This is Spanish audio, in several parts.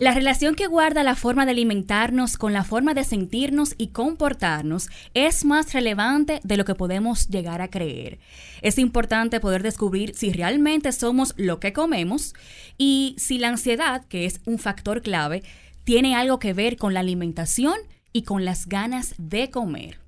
La relación que guarda la forma de alimentarnos con la forma de sentirnos y comportarnos es más relevante de lo que podemos llegar a creer. Es importante poder descubrir si realmente somos lo que comemos y si la ansiedad, que es un factor clave, tiene algo que ver con la alimentación y con las ganas de comer.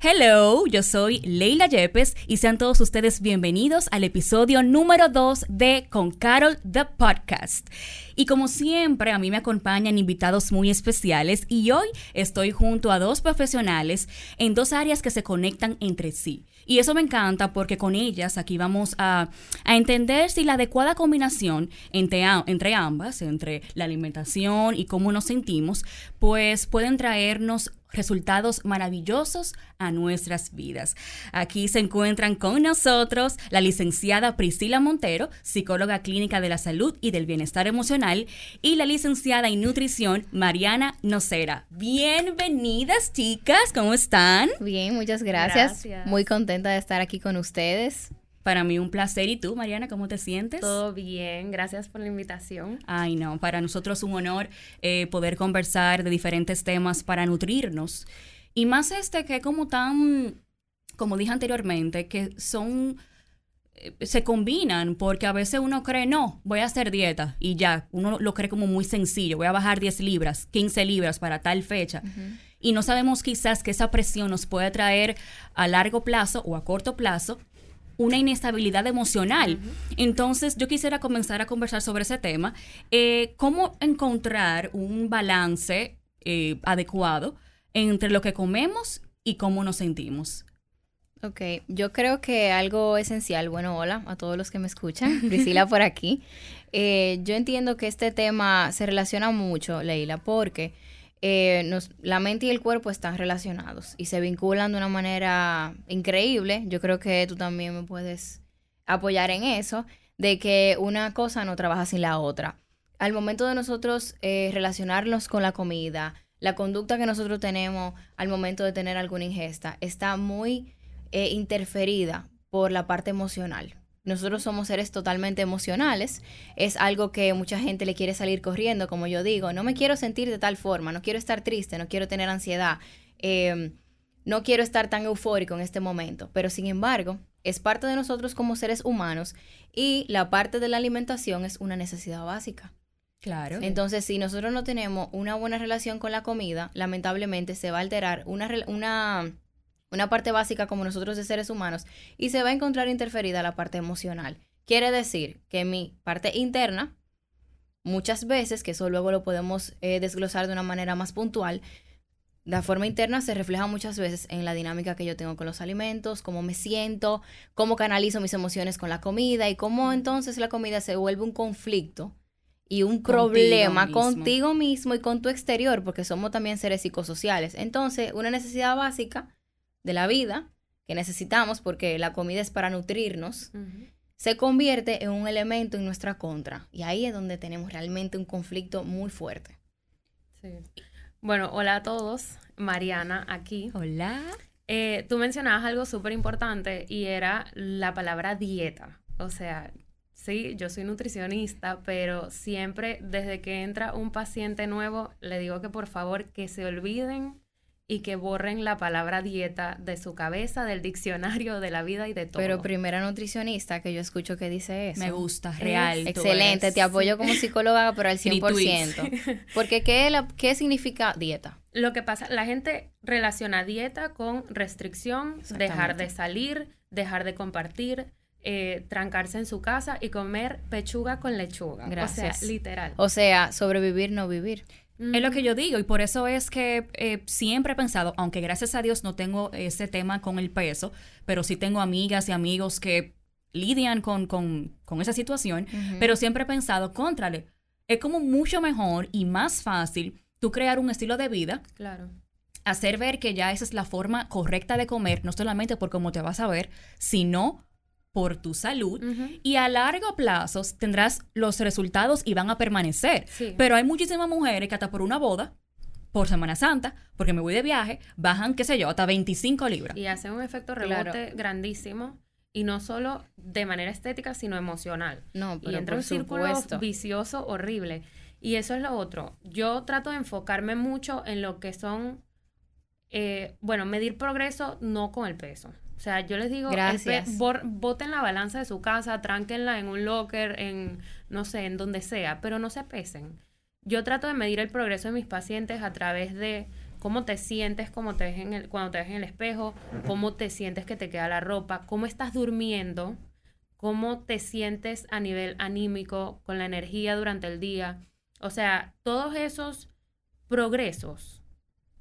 Hello, yo soy Leila Yepes y sean todos ustedes bienvenidos al episodio número 2 de Con Carol The Podcast. Y como siempre, a mí me acompañan invitados muy especiales y hoy estoy junto a dos profesionales en dos áreas que se conectan entre sí. Y eso me encanta porque con ellas aquí vamos a, entender si la adecuada combinación entre, entre ambas, entre la alimentación y cómo nos sentimos, pues pueden traernos resultados maravillosos a nuestras vidas. Aquí se encuentran con nosotros la licenciada Priscila Montero, psicóloga clínica de la salud y del bienestar emocional, y la licenciada en nutrición Mariana Nocera. Bienvenidas chicas, ¿cómo están? Bien, muchas gracias. gracias. Muy contenta de estar aquí con ustedes. Para mí un placer. ¿Y tú, Mariana, cómo te sientes? Todo bien, gracias por la invitación. Ay, no, para nosotros un honor eh, poder conversar de diferentes temas para nutrirnos. Y más este que como tan, como dije anteriormente, que son eh, se combinan porque a veces uno cree, no, voy a hacer dieta y ya, uno lo cree como muy sencillo, voy a bajar 10 libras, 15 libras para tal fecha. Y no sabemos quizás que esa presión nos puede traer a largo plazo o a corto plazo una inestabilidad emocional. Entonces, yo quisiera comenzar a conversar sobre ese tema. Eh, ¿Cómo encontrar un balance eh, adecuado entre lo que comemos y cómo nos sentimos? Ok, yo creo que algo esencial, bueno, hola a todos los que me escuchan, Priscila por aquí. Eh, yo entiendo que este tema se relaciona mucho, Leila, porque eh, nos, la mente y el cuerpo están relacionados y se vinculan de una manera increíble. Yo creo que tú también me puedes apoyar en eso, de que una cosa no trabaja sin la otra. Al momento de nosotros eh, relacionarnos con la comida, la conducta que nosotros tenemos al momento de tener alguna ingesta está muy eh, interferida por la parte emocional nosotros somos seres totalmente emocionales. Es algo que mucha gente le quiere salir corriendo, como yo digo. No me quiero sentir de tal forma, no quiero estar triste, no quiero tener ansiedad, em, no quiero estar tan eufórico en este momento. Pero sin embargo, es parte de nosotros como seres humanos y la parte de la alimentación es una necesidad básica. Claro. Entonces, si nosotros no tenemos una buena relación con la comida, lamentablemente se va a alterar una, una una parte básica como nosotros de seres humanos, y se va a encontrar interferida la parte emocional. Quiere decir que mi parte interna, muchas veces, que eso luego lo podemos eh, desglosar de una manera más puntual, la forma interna se refleja muchas veces en la dinámica que yo tengo con los alimentos, cómo me siento, cómo canalizo mis emociones con la comida y cómo entonces la comida se vuelve un conflicto y un problema contigo mismo y con tu exterior, porque somos también seres psicosociales. Entonces, una necesidad básica de la vida que necesitamos, porque la comida es para nutrirnos, se convierte en un elemento en nuestra contra. Y ahí es donde tenemos realmente un conflicto muy fuerte. Sí. Bueno, hola a todos. Mariana aquí. Hola. Eh, tú mencionabas algo súper importante y era la palabra dieta. O sea, sí, yo soy nutricionista, pero siempre desde que entra un paciente nuevo, le digo que por favor que se olviden y que borren la palabra dieta de su cabeza, del diccionario, de la vida y de todo. Pero primera nutricionista que yo escucho que dice eso. Me gusta, real. Excelente, te apoyo como psicóloga, pero al 100%. Porque ¿qué, ¿qué significa dieta? Lo que pasa, la gente relaciona dieta con restricción, dejar de salir, dejar de compartir, eh, trancarse en su casa y comer pechuga con lechuga. Gracias. O sea, literal. O sea, sobrevivir, no vivir. Es lo que yo digo y por eso es que eh, siempre he pensado, aunque gracias a Dios no tengo ese tema con el peso, pero sí tengo amigas y amigos que lidian con, con, con esa situación, pero siempre he pensado, contrale, es como mucho mejor y más fácil tú crear un estilo de vida. Claro. Hacer ver que ya esa es la forma correcta de comer, no solamente por cómo te vas a ver, sino por tu salud y a largo plazo tendrás los resultados y van a permanecer. Pero hay muchísimas mujeres que hasta por una boda, por Semana Santa, porque me voy de viaje, bajan, qué sé yo, hasta 25 libras. Y hacen un efecto rebote grandísimo y no solo de manera estética, sino emocional. No, y entra un círculo vicioso horrible. Y eso es lo otro. Yo trato de enfocarme mucho en lo que son, eh, bueno, medir progreso no con el peso. O sea, yo les digo, Gracias. boten la balanza de su casa, tránquenla en un locker, en, no sé, en donde sea, pero no se pesen. Yo trato de medir el progreso de mis pacientes a través de cómo te sientes cómo te ves en el, cuando te ves en el espejo, cómo te sientes que te queda la ropa, cómo estás durmiendo, cómo te sientes a nivel anímico, con la energía durante el día. O sea, todos esos progresos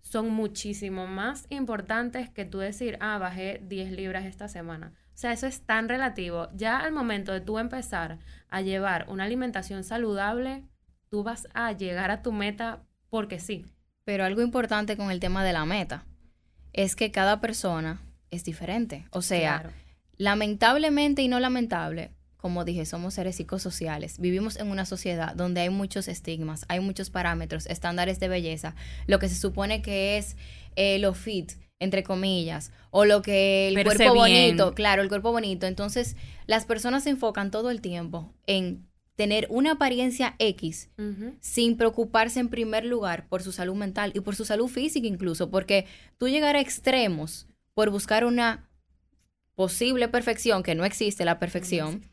son muchísimo más importantes que tú decir, ah, bajé 10 libras esta semana. O sea, eso es tan relativo. Ya al momento de tú empezar a llevar una alimentación saludable, tú vas a llegar a tu meta porque sí. Pero algo importante con el tema de la meta es que cada persona es diferente. O sea, lamentablemente y no lamentable, como dije, somos seres psicosociales. Vivimos en una sociedad donde hay muchos estigmas, hay muchos parámetros, estándares de belleza, lo que se supone que es eh, lo fit, entre comillas, o lo que el cuerpo bonito, claro, el cuerpo bonito. Entonces, las personas se enfocan todo el tiempo en tener una apariencia X sin preocuparse en primer lugar por su salud mental y por su salud física incluso, porque tú llegar a extremos por buscar una posible perfección, que no existe la perfección,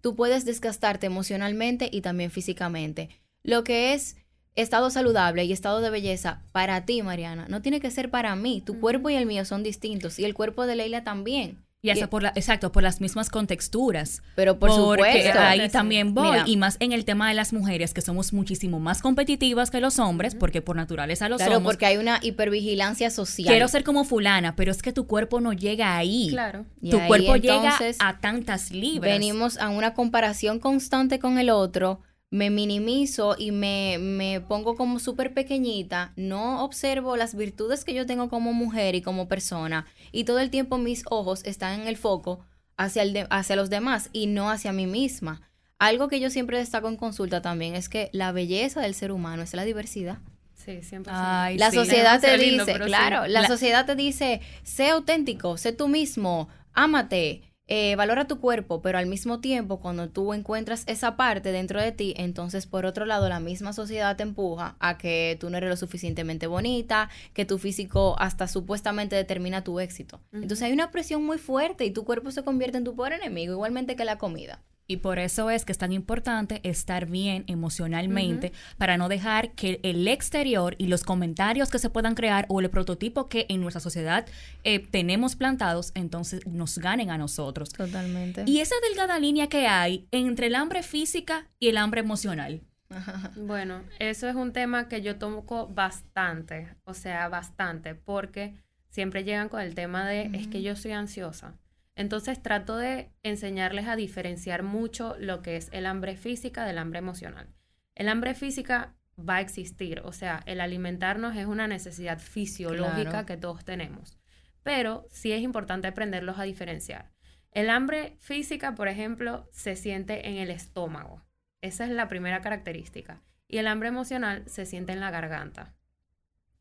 tú puedes desgastarte emocionalmente y también físicamente. Lo que es estado saludable y estado de belleza para ti, Mariana, no tiene que ser para mí. Tu cuerpo y el mío son distintos y el cuerpo de Leila también. Y hasta por la, exacto, por las mismas contexturas. Pero por supuesto. Ahí también voy. y más en el tema de las mujeres, que somos muchísimo más competitivas que los hombres, porque por naturaleza lo claro, porque hay una hipervigilancia social. Quiero ser como fulana, pero es que tu cuerpo no llega ahí. Claro. tu cuerpo llega a tantas libras. Venimos a una comparación constante con el otro me minimizo y me, me pongo como súper pequeñita, no observo las virtudes que yo tengo como mujer y como persona, y todo el tiempo mis ojos están en el foco hacia, el hacia los demás y no hacia mí misma. Algo que yo siempre destaco en consulta también es que la belleza del ser humano es la diversidad. Sí, siempre. la sociedad te dice, claro, la, sociedad te dice, sé auténtico, sé tú mismo, ámate, eh, valora tu cuerpo, pero al mismo tiempo, cuando tú encuentras esa parte dentro de ti, entonces por otro lado la misma sociedad te empuja a que tú no eres lo suficientemente bonita, que tu físico hasta supuestamente determina tu éxito. Entonces hay una presión muy fuerte y tu cuerpo se convierte en tu peor enemigo, igualmente que la comida. Y por eso es que es tan importante estar bien emocionalmente para no dejar que el exterior y los comentarios que se puedan crear o el prototipo que en nuestra sociedad eh, tenemos plantados, entonces nos ganen a nosotros. Totalmente. Y esa delgada línea que hay entre el hambre física y el hambre emocional. Bueno, eso es un tema que yo toco bastante, o sea, bastante, porque siempre llegan con el tema de, es que yo soy ansiosa entonces trato de enseñarles a diferenciar mucho lo que es el hambre física del hambre emocional. El hambre física va a existir, o sea, el alimentarnos es una necesidad fisiológica que todos tenemos, pero sí es importante aprenderlos a diferenciar. El hambre física, por ejemplo, se siente en el estómago. Esa es la primera característica. Y el hambre emocional se siente en la garganta.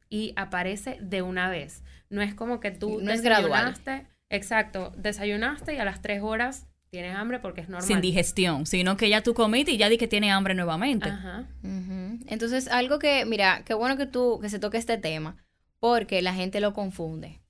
Y aparece de una vez. No es como que tú no es gradual Exacto, desayunaste y a las tres horas tienes hambre porque es normal. Sin digestión, sino que ya tú comiste y ya di que tiene hambre nuevamente. Ajá. Entonces, algo que, mira, qué bueno que tú, que se toque este tema, porque la gente lo confunde.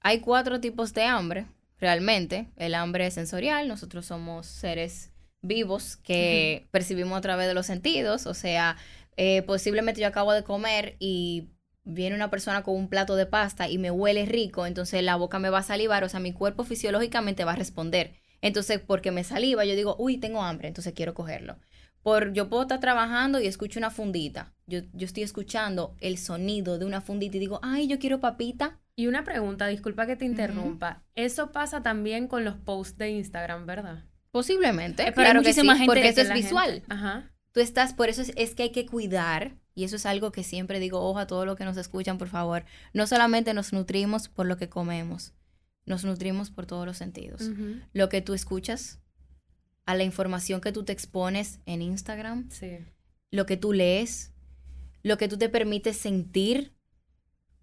Hay cuatro tipos de hambre, realmente. El hambre sensorial, nosotros somos seres vivos que percibimos a través de los sentidos, o sea, eh, posiblemente yo acabo de comer y viene una persona con un plato de pasta y me huele rico, entonces la boca me va a salivar, o sea, mi cuerpo fisiológicamente va a responder. Entonces, porque me saliva, yo digo, uy, tengo hambre, entonces quiero cogerlo. Por, yo puedo estar trabajando y escucho una fundita. Yo, yo estoy escuchando el sonido de una fundita y digo, ay, yo quiero papita. Y una pregunta, disculpa que te interrumpa. Eso pasa también con los posts de Instagram, ¿verdad? Posiblemente. Pero claro que sí, porque eso es visual. Ajá. Tú estás, por eso es que hay que cuidar y eso es algo que siempre digo, ojo a todos los que nos escuchan, por favor. No solamente nos nutrimos por lo que comemos, nos nutrimos por todos los sentidos. Lo que tú escuchas, a la información que tú te expones en Instagram, lo que tú lees, lo que tú te permites sentir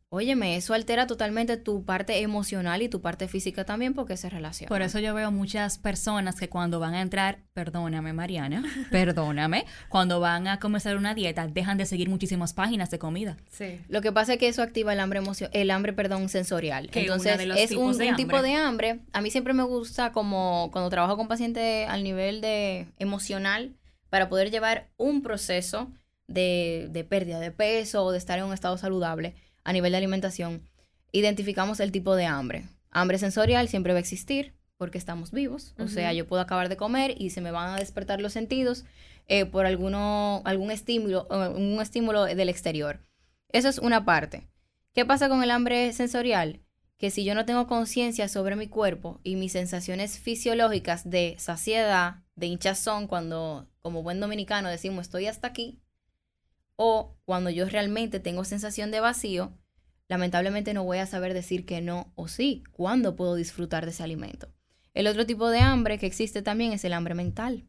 Óyeme, eso altera totalmente tu parte emocional y tu parte física también porque se relaciona. Por eso yo veo muchas personas que cuando van a entrar, perdóname Mariana, perdóname, cuando van a comenzar una dieta dejan de seguir muchísimas páginas de comida. Sí. Lo que pasa es que eso activa el hambre el hambre, perdón, sensorial. Entonces es un, tipo de hambre. A mí siempre me gusta como cuando trabajo con pacientes al nivel de emocional para poder llevar un proceso de, de pérdida de peso o de estar en un estado saludable a nivel de alimentación, identificamos el tipo de hambre. Hambre sensorial siempre va a existir porque estamos vivos, o sea, yo puedo acabar de comer y se me van a despertar los sentidos eh, por alguno, algún estímulo, un estímulo del exterior. Eso es una parte. ¿Qué pasa con el hambre sensorial? Que si yo no tengo conciencia sobre mi cuerpo y mis sensaciones fisiológicas de saciedad, de hinchazón, cuando como buen dominicano decimos estoy hasta aquí, o cuando yo realmente tengo sensación de vacío, lamentablemente no voy a saber decir que no o sí, cuándo puedo disfrutar de ese alimento. El otro tipo de hambre que existe también es el hambre mental.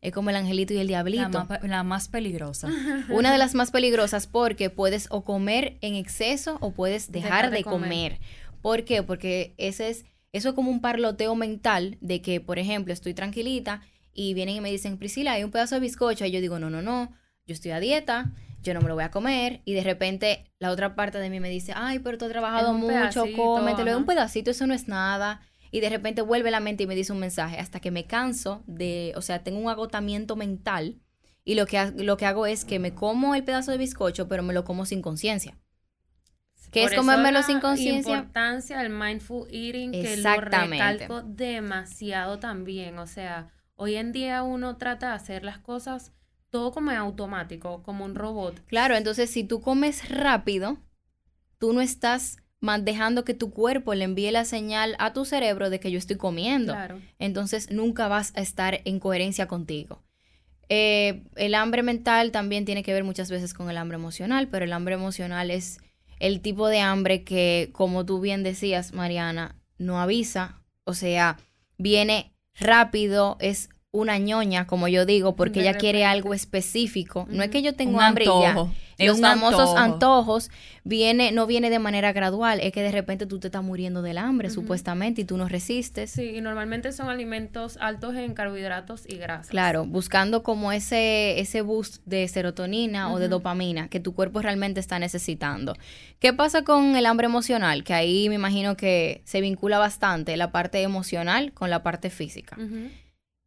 Es como el angelito y el diablito. La más, peligrosa. Una de las más peligrosas porque puedes o comer en exceso o puedes dejar, de, comer. ¿Por qué? Porque ese es, eso es como un parloteo mental de que, por ejemplo, estoy tranquilita y vienen y me dicen, Priscila, hay un pedazo de bizcocho. Y yo digo, no, no, no, yo estoy a dieta, yo no me lo voy a comer y de repente la otra parte de mí me dice, ay, pero tú has trabajado mucho, cómetelo, un pedacito, eso no es nada. Y de repente vuelve la mente y me dice un mensaje hasta que me canso de, o sea, tengo un agotamiento mental y lo que, lo que hago es que me como el pedazo de bizcocho, pero me lo como sin conciencia. ¿Qué es comérmelo sin conciencia? La importancia del mindful eating, que lo recalco demasiado también. O sea, hoy en día uno trata de hacer las cosas todo como automático, como un robot. Claro, entonces si tú comes rápido, tú no estás dejando que tu cuerpo le envíe la señal a tu cerebro de que yo estoy comiendo. Claro. Entonces nunca vas a estar en coherencia contigo. Eh, el hambre mental también tiene que ver muchas veces con el hambre emocional, pero el hambre emocional es el tipo de hambre que, como tú bien decías, Mariana, no avisa, o sea, viene rápido, es una ñoña, como yo digo, porque ella quiere algo específico. No es que yo tengo hambre y ya. Los famosos antojos viene, no viene de manera gradual, es que de repente tú te estás muriendo del hambre, supuestamente, y tú no resistes. Sí, y normalmente son alimentos altos en carbohidratos y grasas. Claro, buscando como ese, ese boost de serotonina o de dopamina que tu cuerpo realmente está necesitando. ¿Qué pasa con el hambre emocional? Que ahí me imagino que se vincula bastante la parte emocional con la parte física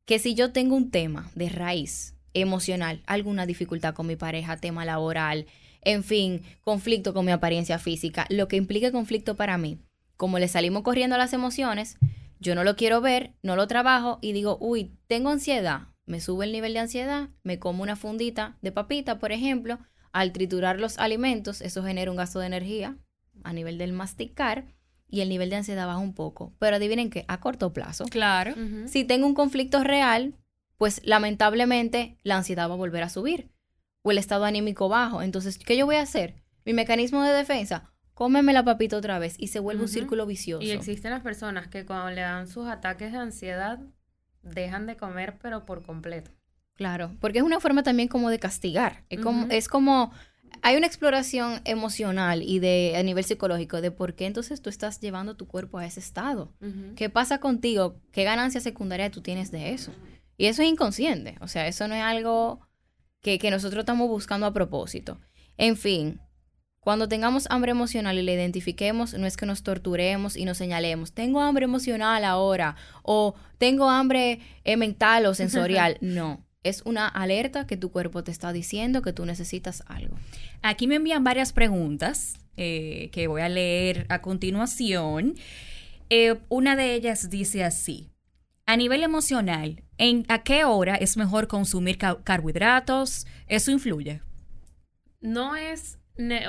que si yo tengo un tema de raíz emocional, alguna dificultad con mi pareja, tema laboral, en fin, conflicto con mi apariencia física, lo que implique conflicto para mí, como le salimos corriendo a las emociones, yo no lo quiero ver, no lo trabajo y digo, uy, tengo ansiedad, me sube el nivel de ansiedad, me como una fundita de papita, por ejemplo, al triturar los alimentos, eso genera un gasto de energía a nivel del masticar y el nivel de ansiedad baja un poco. Pero adivinen qué, a corto plazo. Claro. Si tengo un conflicto real, pues lamentablemente la ansiedad va a volver a subir o el estado anímico bajo. Entonces, ¿qué yo voy a hacer? Mi mecanismo de defensa, cómeme la papita otra vez y se vuelve un círculo vicioso. Y existen las personas que cuando le dan sus ataques de ansiedad dejan de comer pero por completo. Claro, porque es una forma también como de castigar. Es como, es como hay una exploración emocional y de a nivel psicológico de por qué entonces tú estás llevando tu cuerpo a ese estado. ¿Qué pasa contigo? ¿Qué ganancia secundaria tú tienes de eso? Y eso es inconsciente, o sea, eso no es algo que, que nosotros estamos buscando a propósito. En fin, cuando tengamos hambre emocional y la identifiquemos, no es que nos torturemos y nos señalemos, tengo hambre emocional ahora o tengo hambre eh, mental o sensorial. No, es una alerta que tu cuerpo te está diciendo que tú necesitas algo. Aquí me envían varias preguntas eh, que voy a leer a continuación. Eh, una de ellas dice así. A nivel emocional, ¿en a qué hora es mejor consumir carbohidratos? ¿Eso influye? No es,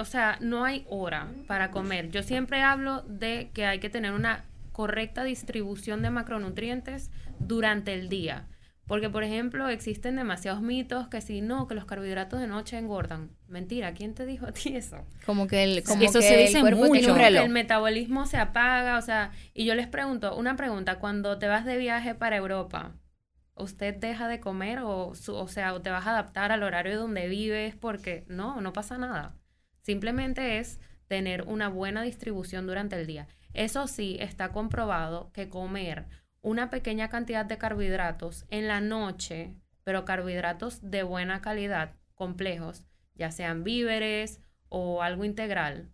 o sea, no hay hora para comer. Yo siempre hablo de que hay que tener una correcta distribución de macronutrientes durante el día Porque, por ejemplo, existen demasiados mitos que si no, que los carbohidratos de noche engordan. Mentira, ¿quién te dijo a ti eso? Como que el, como Eso que se dice el cuerpo mucho. tiene un Que reloj. el metabolismo se apaga, o sea, y yo les pregunto, una pregunta, cuando te vas de viaje para Europa, ¿usted deja de comer o, su- o sea, o te vas a adaptar al horario donde vives? Porque no, no pasa nada. Simplemente es tener una buena distribución durante el día. Eso sí, está comprobado que comer una pequeña cantidad de carbohidratos en la noche, pero carbohidratos de buena calidad, complejos, ya sean víveres o algo integral,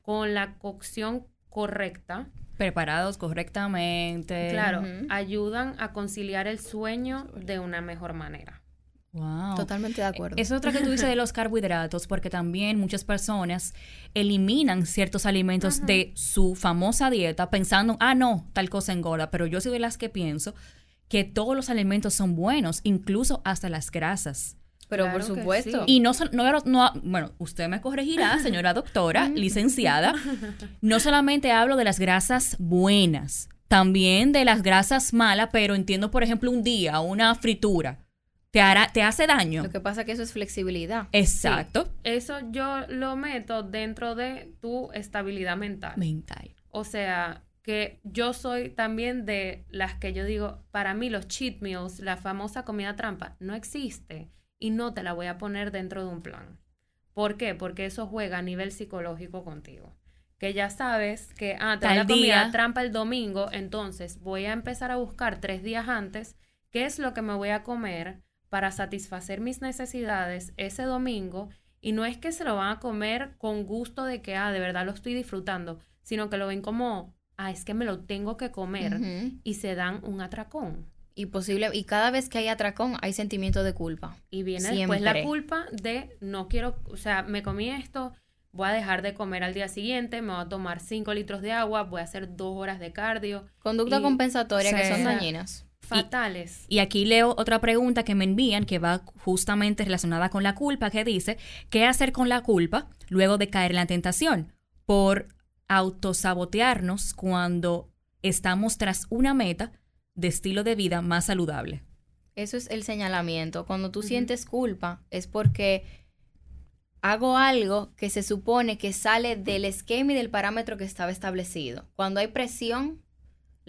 con la cocción correcta, Preparados correctamente. claro, ayudan a conciliar el sueño de una mejor manera. Wow. Totalmente de acuerdo. Es otra que tú dices de los carbohidratos, porque también muchas personas eliminan ciertos alimentos Ajá. de su famosa dieta pensando, ah, no, tal cosa engorda. Pero yo soy de las que pienso que todos los alimentos son buenos, incluso hasta las grasas. Pero Claro por supuesto. sí. Y no, no, no- bueno, usted me corregirá, señora doctora, licenciada. No solamente hablo de las grasas buenas, también de las grasas malas, pero entiendo, por ejemplo, un día, una fritura, te, hará, te hace daño. Lo que pasa es que eso es flexibilidad. Exacto. Eso yo lo meto dentro de tu estabilidad mental. Mental. O sea, que yo soy también de las que yo digo, para mí los cheat meals, la famosa comida trampa, no existe y no te la voy a poner dentro de un plan. ¿Por qué? Porque eso juega a nivel psicológico contigo. Que ya sabes que, ah, te la comida día. trampa el domingo, entonces voy a empezar a buscar tres días antes qué es lo que me voy a comer para satisfacer mis necesidades ese domingo y no es que se lo van a comer con gusto de que, ah, de verdad lo estoy disfrutando, sino que lo ven como, ah, es que me lo tengo que comer y se dan un atracón. Y posible, y cada vez que hay atracón hay sentimiento de culpa. Y viene después la culpa de, no quiero, o sea, me comí esto, voy a dejar de comer al día siguiente, me voy a tomar 5 litros de agua, voy a hacer dos horas de cardio. Conducta Y- compensatoria que son dañinas. Fatales. Y aquí leo otra pregunta que me envían que va justamente relacionada con la culpa, que dice, ¿qué hacer con la culpa luego de caer en la tentación? Por autosabotearnos cuando estamos tras una meta de estilo de vida más saludable. Eso es el señalamiento. Cuando tú sientes culpa es porque hago algo que se supone que sale del esquema y del parámetro que estaba establecido. Cuando hay presión,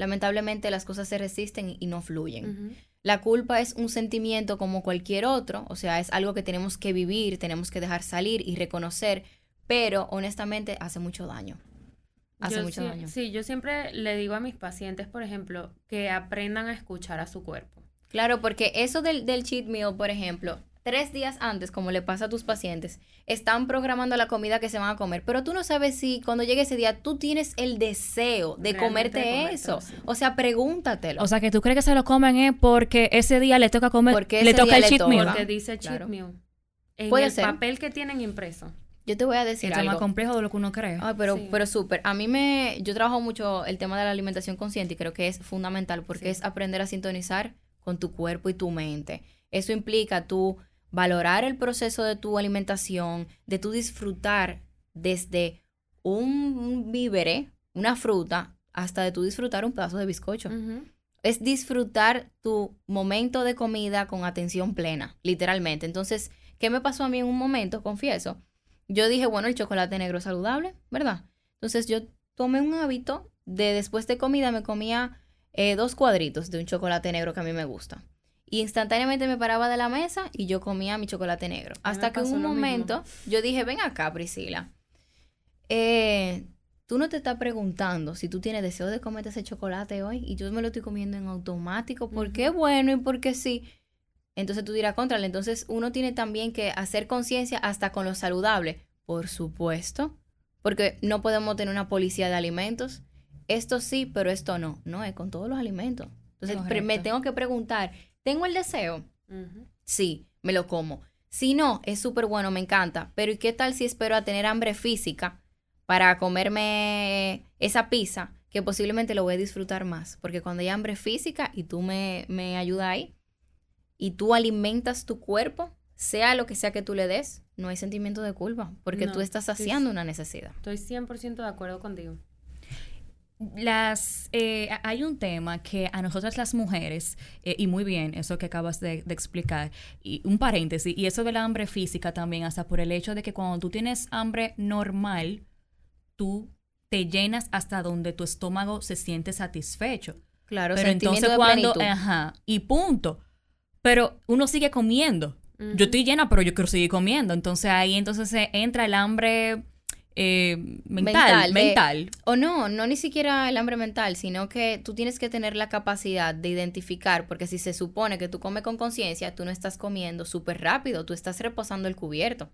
lamentablemente las cosas se resisten y no fluyen. La culpa es un sentimiento como cualquier otro, o sea, es algo que tenemos que vivir, tenemos que dejar salir y reconocer, pero honestamente hace mucho daño. Hace Yo mucho daño. Sí, yo siempre le digo a mis pacientes, por ejemplo, que aprendan a escuchar a su cuerpo. Claro, porque eso del, del cheat meal, por ejemplo, tres días antes, como le pasa a tus pacientes, están programando la comida que se van a comer, pero tú no sabes si cuando llegue ese día tú tienes el deseo de Realmente comerte de eso. O sea, pregúntatelo. O sea, que tú crees que se lo comen es porque ese día le toca comer, Porque le ese toca día el le cheat toca. meal. Porque dice cheat Claro. meal. En Puede el ser. papel que tienen impreso. Yo te voy a decir Esto es más algo. complejo de lo que uno cree. Ay, pero, Sí. pero súper. A mí me, yo trabajo mucho el tema de la alimentación consciente y creo que es fundamental porque Sí. es aprender a sintonizar con tu cuerpo y tu mente. Eso implica tú valorar el proceso de tu alimentación, de tú disfrutar desde un, vívere, una fruta, hasta de tú disfrutar un pedazo de bizcocho. Es disfrutar tu momento de comida con atención plena, literalmente. Entonces, ¿qué me pasó a mí en un momento? Confieso. Yo dije, bueno, el chocolate negro es saludable, ¿verdad? Entonces yo tomé un hábito de después de comida me comía eh, dos cuadritos de un chocolate negro que a mí me gusta. Y instantáneamente me paraba de la mesa y yo comía mi chocolate negro. Hasta que en un mismo. momento yo dije, ven acá, Priscila. Eh, tú no te estás preguntando si tú tienes deseo de comerte ese chocolate hoy y yo me lo estoy comiendo en automático porque es bueno y porque sí. Entonces tú dirás, contra, entonces uno tiene también que hacer conciencia hasta con lo saludable. Por supuesto, porque no podemos tener una policía de alimentos. Esto sí, pero esto no. No, es con todos los alimentos. Entonces me tengo que preguntar, ¿tengo el deseo? Sí, me lo como. Si no, es súper bueno, me encanta. Pero ¿y qué tal si espero a tener hambre física para comerme esa pizza? Que posiblemente lo voy a disfrutar más. Porque cuando hay hambre física y tú me, me ayudas ahí, y tú alimentas tu cuerpo, sea lo que sea que tú le des, no hay sentimiento de culpa. Porque No, tú estás saciando sí. una necesidad. Estoy 100% de acuerdo contigo. Las eh, hay un tema que a nosotras las mujeres eh, y muy bien eso que acabas de, de, explicar y un paréntesis y eso del hambre física también hasta por el hecho de que cuando tú tienes hambre normal tú te llenas hasta donde tu estómago se siente satisfecho. Claro pero entonces cuando ajá y punto. Pero uno sigue comiendo. Yo estoy llena pero yo quiero seguir comiendo. Entonces ahí entonces entra el hambre eh, mental, mental. o no, no ni siquiera el hambre mental, sino que tú tienes que tener la capacidad de identificar, porque si se supone que tú comes con conciencia, tú no estás comiendo súper rápido, tú estás reposando el cubierto.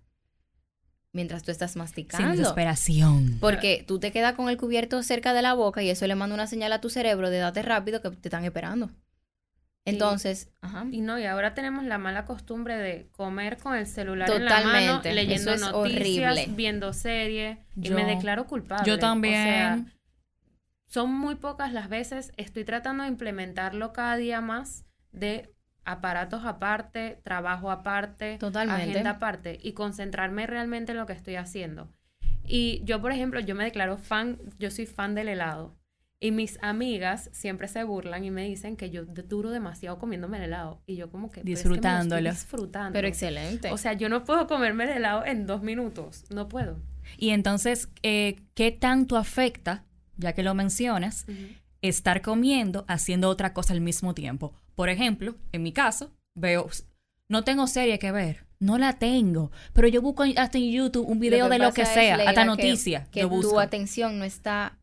Mientras tú estás masticando. Sin desesperación. Porque tú te quedas con el cubierto cerca de la boca y eso le manda una señal a tu cerebro de date rápido que te están esperando. Entonces, ajá. Y no, y ahora tenemos la mala costumbre de comer con el celular en la mano, leyendo noticias, viendo series, y me declaro culpable. Yo también. son muy pocas las veces, estoy tratando de implementarlo cada día más de aparatos aparte, trabajo aparte, Totalmente. agenda aparte y concentrarme realmente en lo que estoy haciendo. Y yo, por ejemplo, yo me declaro fan, yo soy fan del helado. Y mis amigas siempre se burlan y me dicen que yo duro demasiado comiéndome el helado. Y yo como que... Disfrutándolo. disfrutando. Pero excelente. O sea, yo no puedo comerme el helado en dos minutos. No puedo. Y entonces, eh, ¿qué tanto afecta, ya que lo mencionas, estar comiendo haciendo otra cosa al mismo tiempo? Por ejemplo, en mi caso, veo... No tengo serie que ver. No la tengo. Pero yo busco hasta en YouTube un video de lo que sea, hasta noticias. Que, que tu atención no está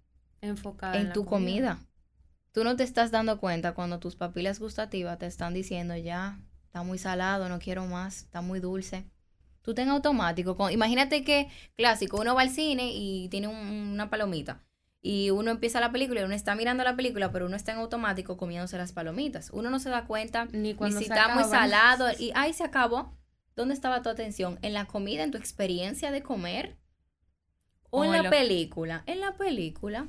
enfocada en, tu comida. Tú no te estás dando cuenta cuando tus papilas gustativas te están diciendo ya, está muy salado, no quiero más, está muy dulce. Tú ten automático. imagínate que, clásico, uno va al cine y tiene una palomita. Y uno empieza la película y uno está mirando la película, pero uno está en automático comiéndose las palomitas. Uno no se da cuenta ni cuando si está muy salado y ay, se acabó. ¿Dónde estaba tu atención? ¿En la comida, en tu experiencia de comer? ¿O, en la película? En la película.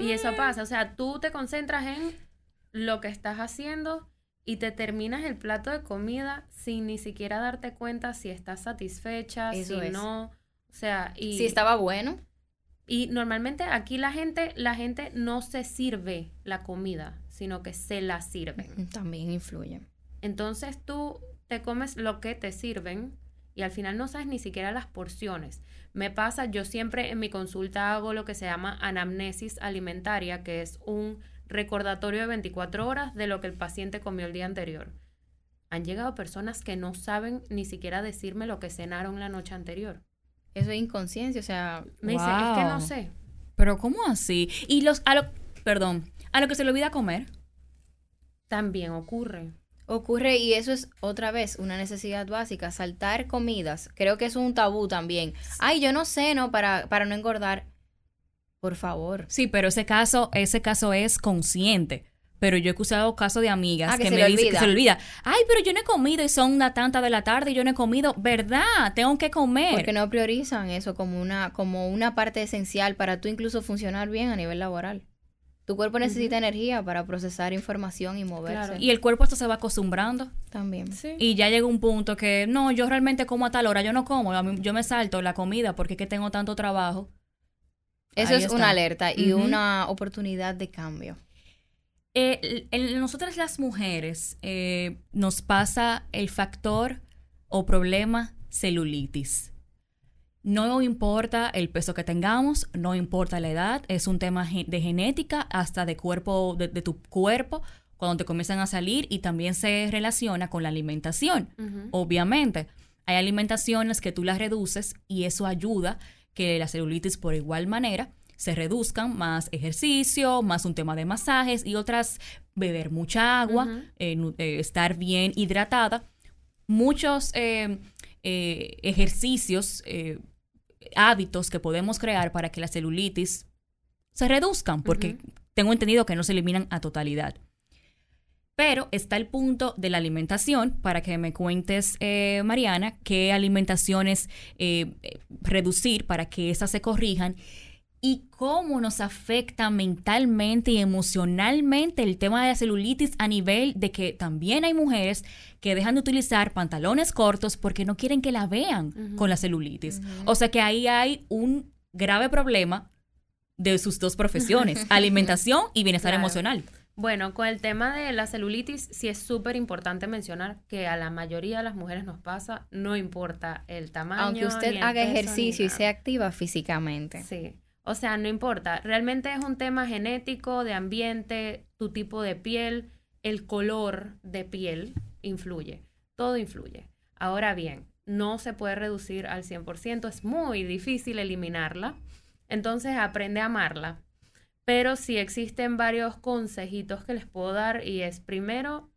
Y eso pasa, o sea, tú te concentras en lo que estás haciendo y te terminas el plato de comida sin ni siquiera darte cuenta si estás satisfecha, si no, o sea, y si estaba bueno. Y normalmente aquí la gente la gente no se sirve la comida, sino que se la sirven. Mm, también influye. Entonces tú te comes lo que te sirven y al final no sabes ni siquiera las porciones. Me pasa, yo siempre en mi consulta hago lo que se llama anamnesis alimentaria, que es un recordatorio de 24 horas de lo que el paciente comió el día anterior. Han llegado personas que no saben ni siquiera decirme lo que cenaron la noche anterior. Eso es inconsciencia, o sea, me dice, es que no sé. Pero ¿cómo así? Y los a lo perdón, a lo que se le olvida comer también ocurre. Ocurre y eso es otra vez una necesidad básica, saltar comidas. Creo que es un tabú también. Ay, yo no sé, ¿no? Para, para no engordar. Por favor. Sí, pero ese caso, ese caso es consciente. Pero yo he escuchado casos de amigas ah, que, me dicen que se le olvida. Ay, pero yo no he comido y son una tanta de la tarde y yo no he comido. ¿Verdad? Tengo que comer. Porque no priorizan eso como una, como una parte esencial para tú incluso funcionar bien a nivel laboral. Tu cuerpo necesita energía para procesar información y moverse. Y el cuerpo esto se va acostumbrando. También. Y ya llega un punto que, no, yo realmente como a tal hora, yo no como, yo me salto la comida porque es que tengo tanto trabajo. Eso es una alerta y una oportunidad de cambio. Eh, en nosotras las mujeres eh, nos pasa el factor o problema celulitis. No importa el peso que tengamos, no importa la edad, es un tema de genética hasta de cuerpo, de, tu cuerpo, cuando te comienzan a salir y también se relaciona con la alimentación. Obviamente, hay alimentaciones que tú las reduces y eso ayuda que la celulitis por igual manera se reduzcan, más ejercicio, más un tema de masajes y otras, beber mucha agua, eh, eh, estar bien hidratada. Muchos eh, ejercicios hábitos que podemos crear para que la celulitis se reduzcan, porque tengo entendido que no se eliminan a totalidad. Pero está el punto de la alimentación, para que me cuentes, eh, Mariana, qué alimentaciones eh, reducir para que esas se corrijan y cómo nos afecta mentalmente y emocionalmente el tema de la celulitis a nivel de que también hay mujeres que dejan de utilizar pantalones cortos porque no quieren que la vean con la celulitis. O sea que ahí hay un grave problema de sus dos profesiones, alimentación y bienestar Claro. emocional. Bueno, con el tema de la celulitis, sí es súper importante mencionar que a la mayoría de las mujeres nos pasa, no importa el tamaño. Aunque usted ni el haga peso, ejercicio y sea activa físicamente. Sí. O sea, no importa. Realmente es un tema genético, de ambiente, tu tipo de piel, el color de piel influye. Todo influye. Ahora bien, no se puede reducir al 100%, es muy difícil eliminarla. Entonces aprende a amarla. Pero sí existen varios consejitos que les puedo dar y es primero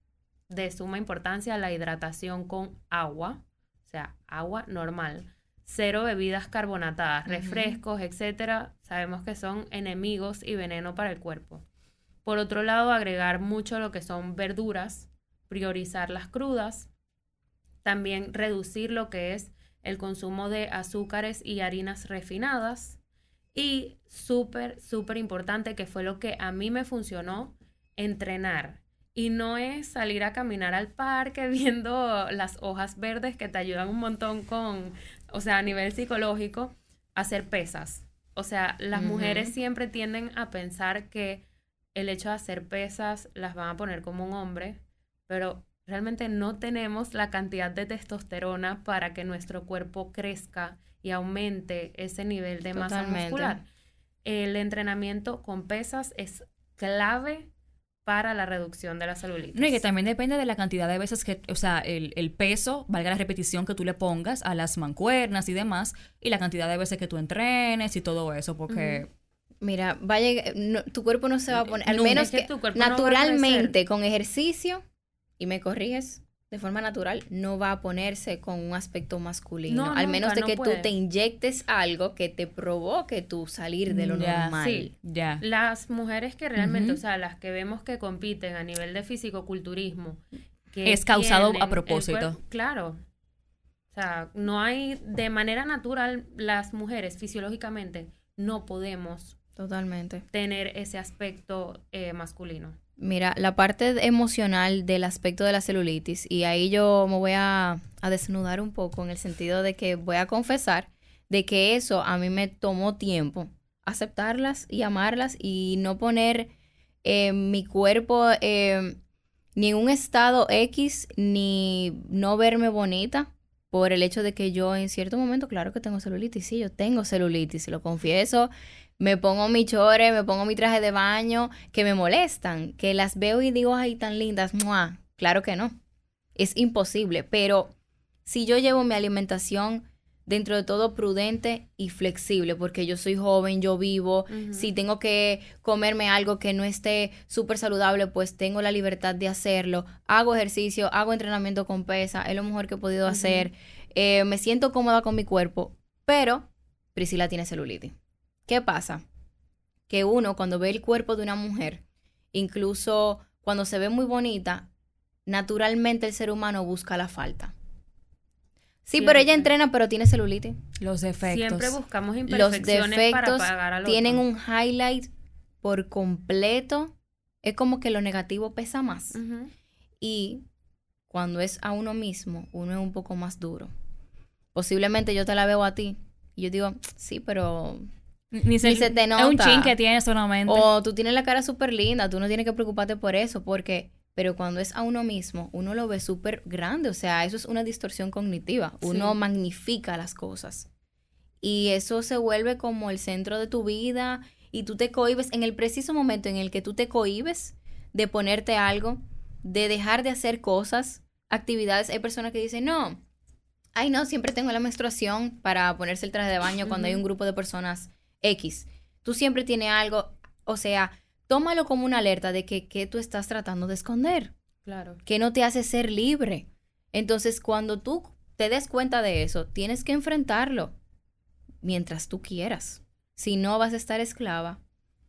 de suma importancia la hidratación con agua, o sea, agua normal. Cero bebidas carbonatadas, refrescos, etcétera, sabemos que son enemigos y veneno para el cuerpo. Por otro lado, agregar mucho lo que son verduras, priorizar las crudas, también reducir lo que es el consumo de azúcares y harinas refinadas. Y súper, súper importante, que fue lo que a mí me funcionó, entrenar. Y no es salir a caminar al parque viendo las hojas verdes que te ayudan un montón con, o sea, a nivel psicológico, hacer pesas. O sea, las mujeres siempre tienden a pensar que el hecho de hacer pesas las van a poner como un hombre, pero realmente no tenemos la cantidad de testosterona para que nuestro cuerpo crezca y aumente ese nivel de masa muscular. El entrenamiento con pesas es clave para la reducción de la celulitis. No, y que también depende de la cantidad de veces que, o sea, el, el peso, valga la repetición que tú le pongas a las mancuernas y demás, y la cantidad de veces que tú entrenes y todo eso, porque Mira, vaya, no- tu cuerpo no se va a poner, al Nunca. menos Es que que, tu no naturalmente crecer. con ejercicio, y me corriges, de forma natural, no va a ponerse con un aspecto masculino. No, al menos nunca, de no que puede. tú te inyectes algo que te provoque tú salir de lo Ya, normal. sí. ya. Las mujeres que realmente, o sea, las que vemos que compiten a nivel de fisicoculturismo, que Es causado a propósito. cuerpo- claro. O sea, no hay, de manera natural, las mujeres fisiológicamente no podemos Totalmente. tener ese aspecto eh, masculino. Mira, la parte emocional del aspecto de la celulitis, y ahí yo me voy a, desnudar un poco en el sentido de que voy a confesar de que eso a mí me tomó tiempo aceptarlas y amarlas y no poner eh, mi cuerpo eh, ni en un estado X ni no verme bonita por el hecho de que yo en cierto momento, claro que tengo celulitis, sí, yo tengo celulitis, lo confieso, me pongo mi chore, me pongo mi traje de baño, que me molestan, que las veo y digo, ay, tan lindas, ¡mua! Claro que no. Es imposible, pero si yo llevo mi alimentación dentro de todo prudente y flexible, porque yo soy joven, yo vivo, si tengo que comerme algo que no esté súper saludable, pues tengo la libertad de hacerlo, hago ejercicio, hago entrenamiento con pesa, es lo mejor que he podido hacer, eh, me siento cómoda con mi cuerpo, pero Priscila tiene celulitis. ¿Qué pasa? Que uno cuando ve el cuerpo de una mujer, incluso cuando se ve muy bonita, naturalmente el ser humano busca la falta. Sí, pero ella entrena, pero tiene celulitis. Los defectos. Siempre buscamos Los imperfecciones para defectos pagar al tienen otro. un highlight por completo. Es como que lo negativo pesa más. Y cuando es a uno mismo, uno es un poco más duro. Posiblemente yo te la veo a ti y yo digo, sí, pero... Ni se, Ni se te Es un nota. chin que tiene solamente. O tú tienes la cara súper linda, tú no tienes que preocuparte por eso, porque... Pero cuando es a uno mismo, uno lo ve súper grande. O sea, eso es una distorsión cognitiva. Uno Sí. magnifica las cosas. Y eso se vuelve como el centro de tu vida y tú te cohibes en el preciso momento en el que tú te cohibes de ponerte algo, de dejar de hacer cosas, actividades. Hay personas que dicen, no, ay no, siempre tengo la menstruación para ponerse el traje de baño cuando hay un grupo de personas X. Tú siempre tienes algo, o sea, tómalo como una alerta de que, que tú estás tratando de esconder Claro. que no te hace ser libre. Entonces, cuando tú te des cuenta de eso, tienes que enfrentarlo mientras tú quieras. Si no, vas a estar esclava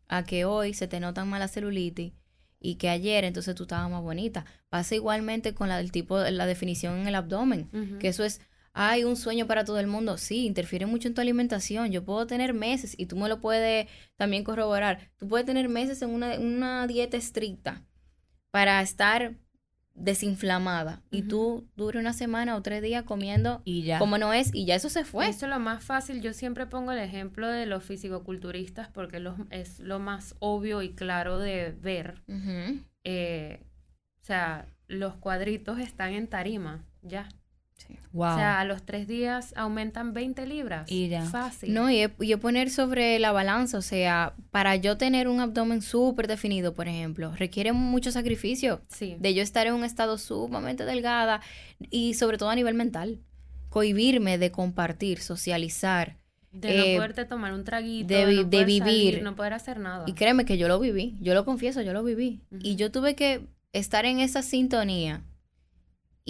a que hoy se te nota más la celulitis y que ayer entonces tú estabas más bonita. Pasa igualmente con la del tipo, la definición en el abdomen, que eso es, hay un sueño para todo el mundo. Sí, interfiere mucho en tu alimentación. Yo puedo tener meses y tú me lo puedes también corroborar. Tú puedes tener meses en una, una dieta estricta para estar desinflamada y tú dure una semana o tres días comiendo Y ya. como no es y ya eso se fue. Eso es lo más fácil. Yo siempre pongo el ejemplo de los fisicoculturistas porque los- es lo más obvio y claro de ver. Eh, o sea, los cuadritos están en tarima, ya. Wow. O sea, a los tres días aumentan 20 libras. Y ya. Fácil. No, y, es- y poner sobre la balanza, o sea, para yo tener un abdomen súper definido, por ejemplo, requiere mucho sacrificio Sí. de yo estar en un estado sumamente delgada y sobre todo a nivel mental. Cohibirme de compartir, socializar. De no eh, poderte tomar un traguito, de no de poder vivir. salir, no poder hacer nada. Y créeme que yo lo viví, yo lo confieso, yo lo viví. Y yo tuve que estar en esa sintonía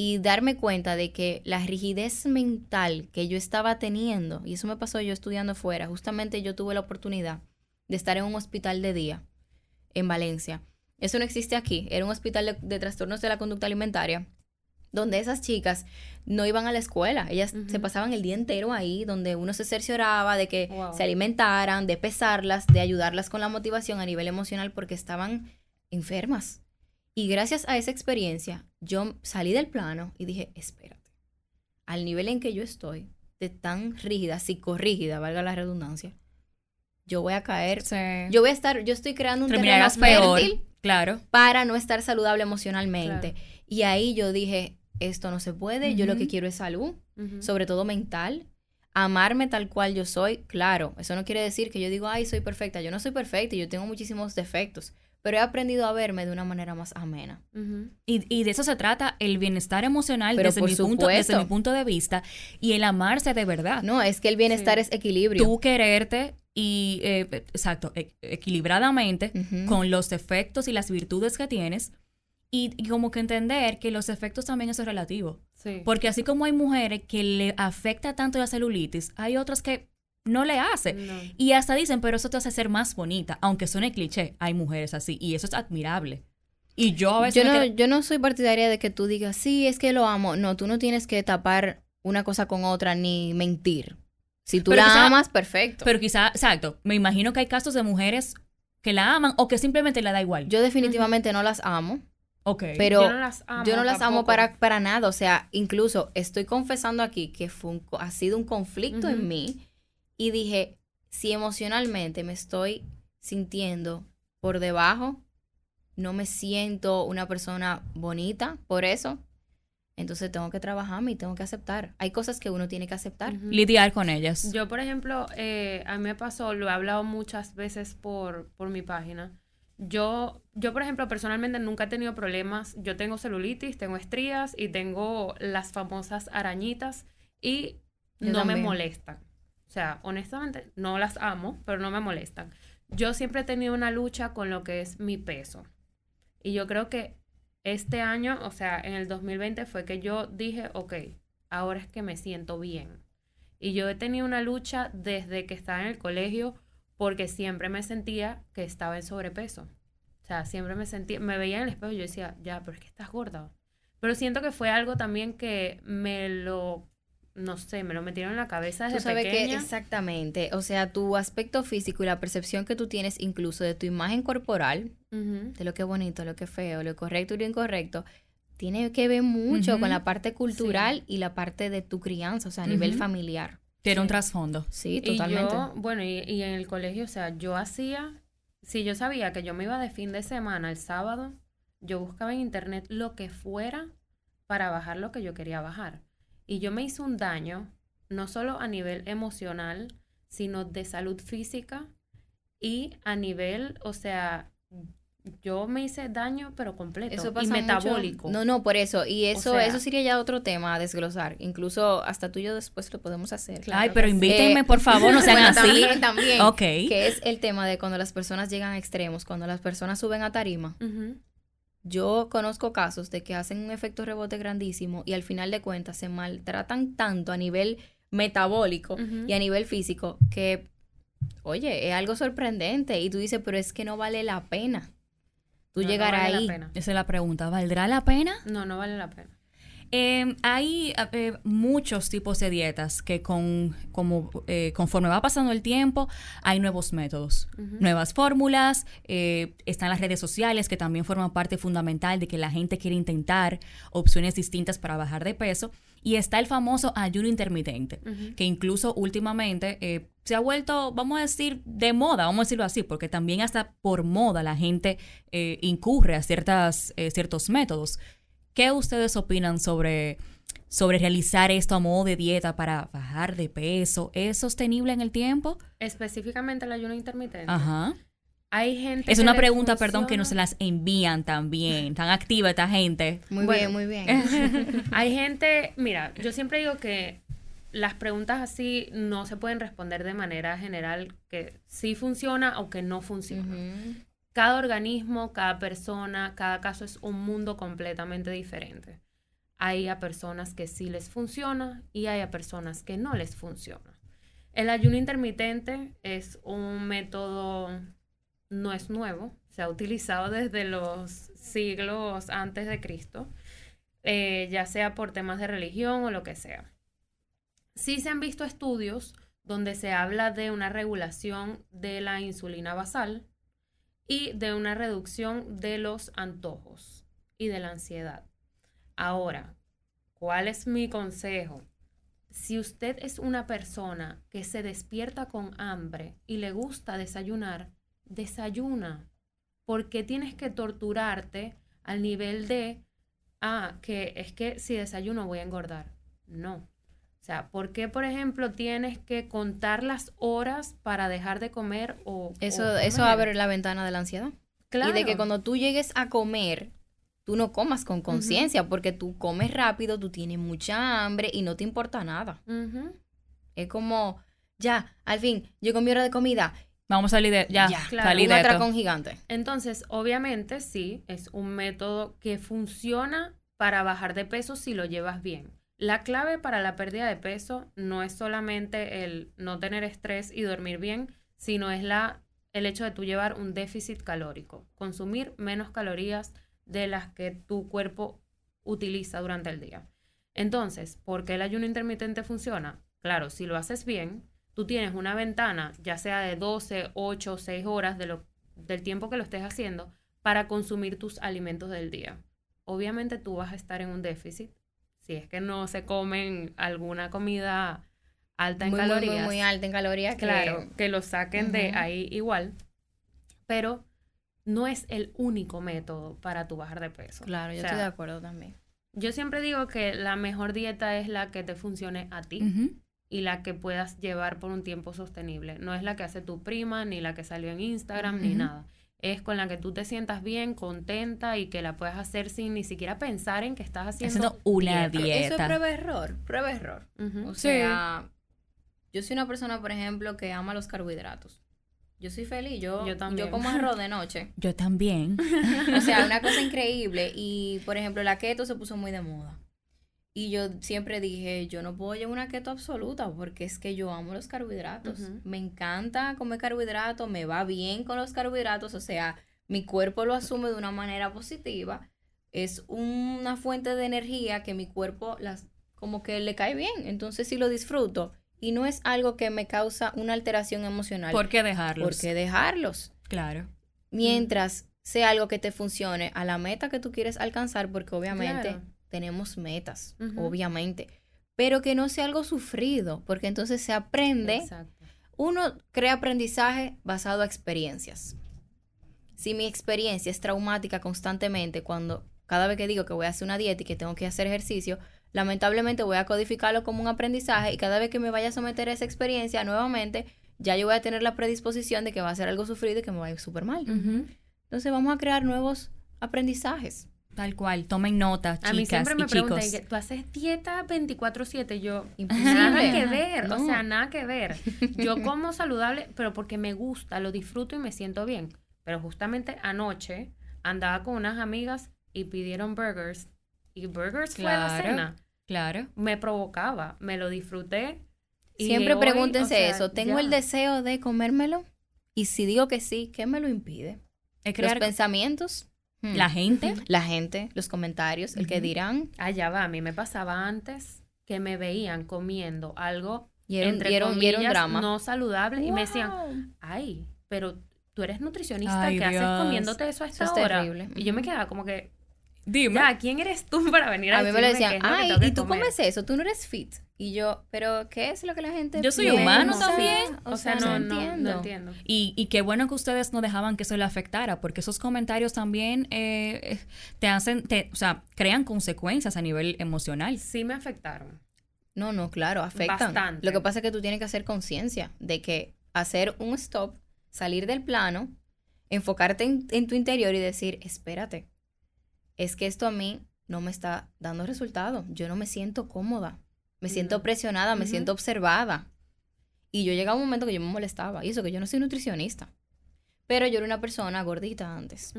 y darme cuenta de que la rigidez mental que yo estaba teniendo, y eso me pasó yo estudiando fuera, justamente yo tuve la oportunidad de estar en un hospital de día en Valencia. Eso no existe aquí, era un hospital de, de trastornos de la conducta alimentaria, donde esas chicas no iban a la escuela, ellas se pasaban el día entero ahí, donde uno se cercioraba de que Wow. se alimentaran, de pesarlas, de ayudarlas con la motivación a nivel emocional porque estaban enfermas. Y gracias a esa experiencia, yo salí del plano y dije, espérate, al nivel en que yo estoy, de tan rígida, psicorrígida, valga la redundancia, yo voy a caer, Sí. yo voy a estar, yo estoy creando un terreno peor. fértil Claro. para no estar saludable emocionalmente. Claro. Y ahí yo dije, esto no se puede, yo lo que quiero es salud, sobre todo mental. Amarme tal cual yo soy, claro, eso no quiere decir que yo digo, ay, soy perfecta. Yo no soy perfecta y yo tengo muchísimos defectos, pero he aprendido a verme de una manera más amena. Ujú. Y, y de eso se trata el bienestar emocional desde mi, punto, desde mi punto de vista y el amarse de verdad. No, es que el bienestar Sí. es equilibrio. Tú quererte y, eh, exacto, e- equilibradamente con los defectos y las virtudes que tienes y, y como que entender que los defectos también eso es relativo. Sí. Porque así como hay mujeres que le afecta tanto la celulitis, hay otras que no le hace. No. Y hasta dicen, pero eso te hace ser más bonita. Aunque suene cliché, hay mujeres así. Y eso es admirable. Y yo a veces... Yo no, quedo- yo no soy partidaria de que tú digas, sí, es que lo amo. No, tú no tienes que tapar una cosa con otra ni mentir. Si tú Pero la quizá- amas, perfecto. Pero quizá, exacto, me imagino que hay casos de mujeres que la aman o que simplemente le da igual. yo definitivamente no las amo. ok. Pero yo no las amo. Yo no las amo para, para nada. O sea, incluso estoy confesando aquí que fue un ha sido un conflicto en mí. Y dije, si emocionalmente me estoy sintiendo por debajo, no me siento una persona bonita por eso, entonces tengo que trabajarme y tengo que aceptar. Hay cosas que uno tiene que aceptar. Lidiar con ellas. Yo, por ejemplo, eh, a mí me pasó, lo he hablado muchas veces por, por mi página. Yo, yo, por ejemplo, personalmente nunca he tenido problemas. Yo tengo celulitis, tengo estrías y tengo las famosas arañitas y Yo no me molestan. O sea, honestamente, no las amo, pero no me molestan. Yo siempre he tenido una lucha con lo que es mi peso. Y yo creo que este año, o sea, en el 2020 fue que yo dije, ok, ahora es que me siento bien. Y yo he tenido una lucha desde que estaba en el colegio porque siempre me sentía que estaba en sobrepeso. O sea, siempre me sentía, me veía en el espejo y yo decía, ya, pero es que estás gorda. Pero siento que fue algo también que me lo, no sé, me lo metieron en la cabeza desde Tú sabes que pequeña. exactamente, o sea, tu aspecto físico y la percepción que tú tienes incluso de tu imagen corporal, de lo que es bonito, lo que es feo, lo correcto y lo incorrecto, tiene que ver mucho con la parte cultural y la parte de tu crianza, o sea, a nivel familiar. Tiene un trasfondo. Sí, Y totalmente. yo, bueno, y, y en el colegio, o sea, yo hacía, si yo sabía que yo me iba de fin de semana el sábado, yo buscaba en internet lo que fuera para bajar lo que yo quería bajar. Y yo me hice un daño, no solo a nivel emocional, sino de salud física y a nivel, o sea, yo me hice daño, pero completo Eso y pasa mucho. metabólico. No, no, por eso. Y eso, sea- eso sería ya otro tema a desglosar. Incluso hasta tú y yo después lo podemos hacer. Claro Ay, pero sí. invítenme, Eh, por favor, no sean bueno, así. También, también. Ok. Que es el tema de cuando las personas llegan a extremos, cuando las personas suben a tarima. Ujú. Yo conozco casos de que hacen un efecto rebote grandísimo y al final de cuentas se maltratan tanto a nivel metabólico y a nivel físico que, oye, es algo sorprendente. Y tú dices, pero es que no vale la pena tú No, no llegar vale la ahí. pena. Esa es la pregunta. ¿Valdrá la pena? No, no vale la pena. Eh, hay eh, muchos tipos de dietas que con, como, eh, conforme va pasando el tiempo hay nuevos métodos, nuevas fórmulas, eh, están las redes sociales que también forman parte fundamental de que la gente quiere intentar opciones distintas para bajar de peso y está el famoso ayuno intermitente, que incluso últimamente eh, se ha vuelto, vamos a decir, de moda, vamos a decirlo así, porque también hasta por moda la gente eh, incurre a ciertas, eh, ciertos métodos. ¿Qué ustedes opinan sobre, sobre realizar esto a modo de dieta para bajar de peso? ¿Es sostenible en el tiempo? Específicamente el ayuno intermitente. Ajá. Hay gente Es que una pregunta, perdón, que nos las envían también. Tan activa esta gente. Muy Bueno. bien, muy bien. Hay gente, mira, yo siempre digo que las preguntas así no se pueden responder de manera general que sí funciona o que no funciona. Cada organismo, cada persona, cada caso es un mundo completamente diferente. Hay a personas que sí les funciona y hay a personas que no les funciona. El ayuno intermitente es un método, no es nuevo, se ha utilizado desde los siglos antes de Cristo, eh, ya sea por temas de religión o lo que sea. Sí se han visto estudios donde se habla de una regulación de la insulina basal, y de una reducción de los antojos y de la ansiedad. Ahora, ¿cuál es mi consejo? Si usted es una persona que se despierta con hambre y le gusta desayunar, desayuna. ¿Por qué tienes que torturarte al nivel de, ah, que es que si desayuno voy a engordar? No. O sea, ¿por qué, por ejemplo, tienes que contar las horas para dejar de comer o... Eso, o eso abre la ventana de la ansiedad. Claro. Y de que cuando tú llegues a comer, tú no comas con conciencia, porque tú comes rápido, tú tienes mucha hambre y no te importa nada. Ujú. Es como, ya, al fin, llegó mi hora de comida. Vamos a salir de... Ya, ya, claro. salí un de esto. gigante. Entonces, obviamente sí, es un método que funciona para bajar de peso si lo llevas bien. La clave para la pérdida de peso no es solamente el no tener estrés y dormir bien, sino es la, el hecho de tú llevar un déficit calórico, consumir menos calorías de las que tu cuerpo utiliza durante el día. Entonces, ¿por qué el ayuno intermitente funciona? Claro, si lo haces bien, tú tienes una ventana, ya sea de 12, 8, 6 horas de lo, del tiempo que lo estés haciendo, para consumir tus alimentos del día. Obviamente tú vas a estar en un déficit si es que no se comen alguna comida alta en Muy, muy, calorías. muy, muy alta en calorías. que- Claro, que lo saquen de ahí igual. Pero no es el único método para tu bajar de peso. Claro, yo O sea, estoy de acuerdo también. Yo siempre digo que la mejor dieta es la que te funcione a ti y la que puedas llevar por un tiempo sostenible. No es la que hace tu prima, ni la que salió en Instagram, ni nada. Es con la que tú te sientas bien, contenta y que la puedas hacer sin ni siquiera pensar en que estás haciendo, Haciendo una dieta. Eso es prueba-error, prueba-error. O Sí. sea, yo soy una persona, por ejemplo, que ama los carbohidratos. Yo soy feliz, yo, Yo yo, también. como arroz de noche. Yo también. O sea, una cosa increíble. Y, por ejemplo, la keto se puso muy de moda. Y yo siempre dije, yo no puedo llevar una keto absoluta porque es que yo amo los carbohidratos. Me encanta comer carbohidratos, me va bien con los carbohidratos, o sea, mi cuerpo lo asume de una manera positiva. Es una fuente de energía que mi cuerpo las como que le cae bien, entonces sí lo disfruto y no es algo que me causa una alteración emocional. ¿Por qué dejarlos? ¿Por qué dejarlos? Claro. mientras sea algo que te funcione a la meta que tú quieres alcanzar, porque obviamente Claro. Tenemos metas, obviamente, pero que no sea algo sufrido, porque entonces se aprende, Exacto. uno crea aprendizaje basado a experiencias. Si mi experiencia es traumática constantemente, cuando cada vez que digo que voy a hacer una dieta y que tengo que hacer ejercicio, lamentablemente voy a codificarlo como un aprendizaje y cada vez que me vaya a someter a esa experiencia nuevamente, ya yo voy a tener la predisposición de que va a ser algo sufrido y que me va a ir súper mal. Entonces vamos a crear nuevos aprendizajes. Tal cual. Tomen nota, chicas A mí siempre me y preguntan, chicos. ¿y que ¿tú haces dieta 24/7? Yo, nada que ver, o sea, nada que ver. Yo como saludable, pero porque me gusta, lo disfruto y me siento bien. Pero justamente anoche andaba con unas amigas y pidieron burgers. Y burgers fue la Claro. cena. Claro. Me provocaba, me lo disfruté. y Siempre hoy, pregúntense o sea, eso. ¿Tengo ya. el deseo de comérmelo? Y si digo que sí, ¿qué me lo impide? Es Los crear, pensamientos. Hmm. La gente. La gente, los comentarios, el que dirán. Allá va, a mí me pasaba antes que me veían comiendo algo Y era, un- entre y era un- y era un comillas, drama. no saludable y me decían, ay, pero tú eres nutricionista, Ay, ¿qué haces comiéndote eso a Eso esta es hora? terrible. Y yo me quedaba como que, Dime. ya, ¿quién eres tú para venir a, A mí me lo decían, qué es lo que ay, que y tú comer?" comes eso, tú no eres fit. Y yo, pero ¿qué es lo que la gente Yo soy piensa? humano O sea, también. O, sea, no, no, no entiendo. Y, y qué bueno que ustedes no dejaban que eso le afectara, porque esos comentarios también eh, eh, te hacen, te, o sea, crean consecuencias a nivel emocional. Sí me afectaron. No, no, claro, afectan. Bastante. Lo que pasa es que tú tienes que hacer conciencia de que hacer un stop, salir del plano, enfocarte en, en tu interior y decir, espérate, es que esto a mí no me está dando resultado. Yo no me siento cómoda, me siento No. presionada, me siento observada. Y yo llegaba a un momento que yo me molestaba. Y eso que yo no soy nutricionista. Pero yo era una persona gordita antes.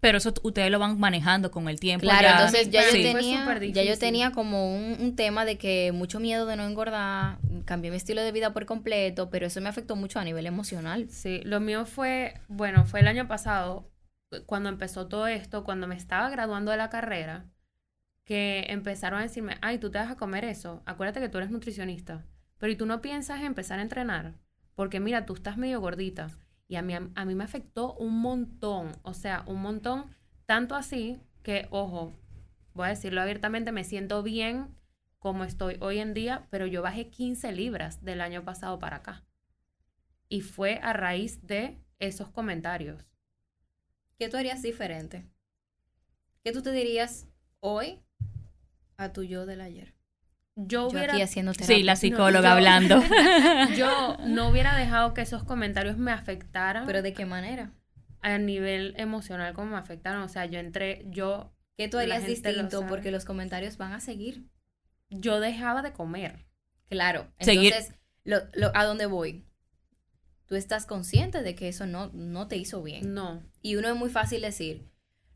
Pero eso ustedes lo van manejando con el tiempo. Claro, ya. entonces ya yo, Sí. Tenía, ya yo tenía como un, un tema de que mucho miedo de no engordar, cambié mi estilo de vida por completo, pero eso me afectó mucho a nivel emocional. Sí, lo mío fue, bueno, fue el año pasado, cuando empezó todo esto, cuando me estaba graduando de la carrera, que empezaron a decirme, ay, tú te vas a comer eso, acuérdate que tú eres nutricionista, pero ¿y tú no piensas en empezar a entrenar? Porque mira, tú estás medio gordita. Y a mí, a mí me afectó un montón, o sea, un montón, tanto así que, ojo, voy a decirlo abiertamente, me siento bien como estoy hoy en día, pero yo bajé 15 libras del año pasado para acá. Y fue a raíz de esos comentarios. ¿Qué tú harías diferente? ¿Qué tú te dirías hoy a tu yo del ayer? Yo Yo hubiera, aquí haciendo terapia. Sí, la psicóloga yo- hablando. yo no hubiera dejado que esos comentarios me afectaran ¿Pero de qué manera? a nivel emocional como me afectaron. O sea, yo entré, yo, ¿Qué tú harías lo distinto? Porque los comentarios van a seguir. yo dejaba de comer. Claro. Seguir- Entonces, lo- lo- ¿a dónde voy? Tú estás consciente de que eso no, no te hizo bien. No. Y uno es muy fácil decir,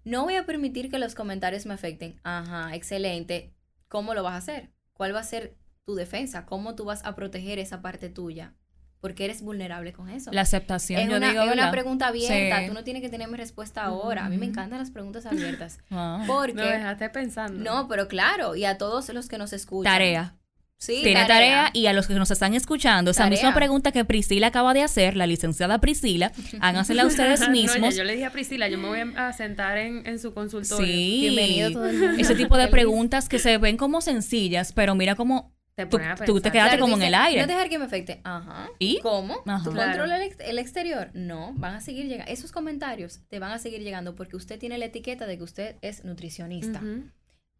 no voy a permitir que los comentarios me afecten. Ajá, excelente. ¿Cómo lo vas a hacer? ¿Cuál va a ser tu defensa? ¿Cómo tú vas a proteger esa parte tuya? Porque eres vulnerable con eso. La aceptación, es yo una, digo, es una pregunta abierta. Sí. Tú no tienes que tenerme respuesta ahora. A mí me encantan las preguntas abiertas. Porque... Me dejaste pensando. No, pero claro, y a todos los que nos escuchan. Tarea. Sí, Tiene tarea. y a los que nos están escuchando, esa Tarea. misma pregunta que Priscila acaba de hacer, la licenciada Priscila, hágansela ustedes No, mismos. yo le dije a Priscila, yo me voy a sentar en, en su consultorio. Sí. Bienvenido todo el mundo. Ese tipo de preguntas que se ven como sencillas, pero mira cómo Te tú, te quedaste Claro, como en el aire. No dejar que me afecte. Ajá. ¿Y? ¿Cómo? Ajá. ¿Tú Claro. controlas el, ex- el exterior? No, van a seguir llegando. Esos comentarios te van a seguir llegando porque usted tiene la etiqueta de que usted es nutricionista.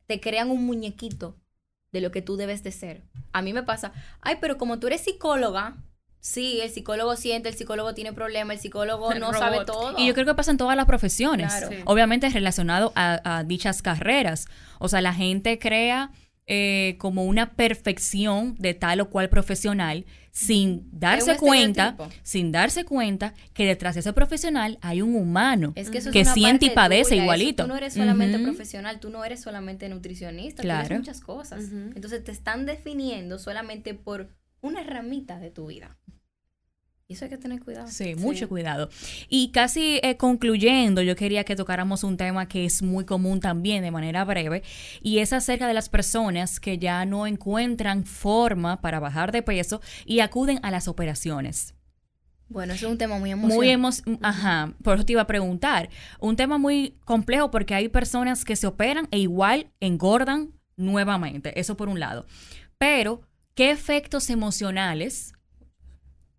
Te crean un muñequito de lo que tú debes de ser. A mí me pasa, ay, pero como tú eres psicóloga, sí, el psicólogo siente, el psicólogo tiene problemas, el psicólogo El no sabe todo. Y yo creo que pasa en todas las profesiones, Claro. Sí. obviamente relacionado a, a dichas carreras. O sea, la gente crea eh, como una perfección de tal o cual profesional sin darse cuenta, sin darse cuenta que detrás de ese profesional hay un humano. Es que eso que es una siente y padece tuya, eso igualito. Tú no eres solamente profesional, tú no eres solamente nutricionista, tú Claro. eres muchas cosas. Entonces te están definiendo solamente por una ramita de tu vida. Y eso hay que tener cuidado. Sí, mucho cuidado. Y casi eh, concluyendo, yo quería que tocáramos un tema que es muy común también de manera breve, y es acerca de las personas que ya no encuentran forma para bajar de peso y acuden a las operaciones. Bueno, eso es un tema muy emocionante. Muy hemos, ajá, por eso te iba a preguntar. Un tema muy complejo porque hay personas que se operan e igual engordan nuevamente, eso por un lado. Pero, ¿qué efectos emocionales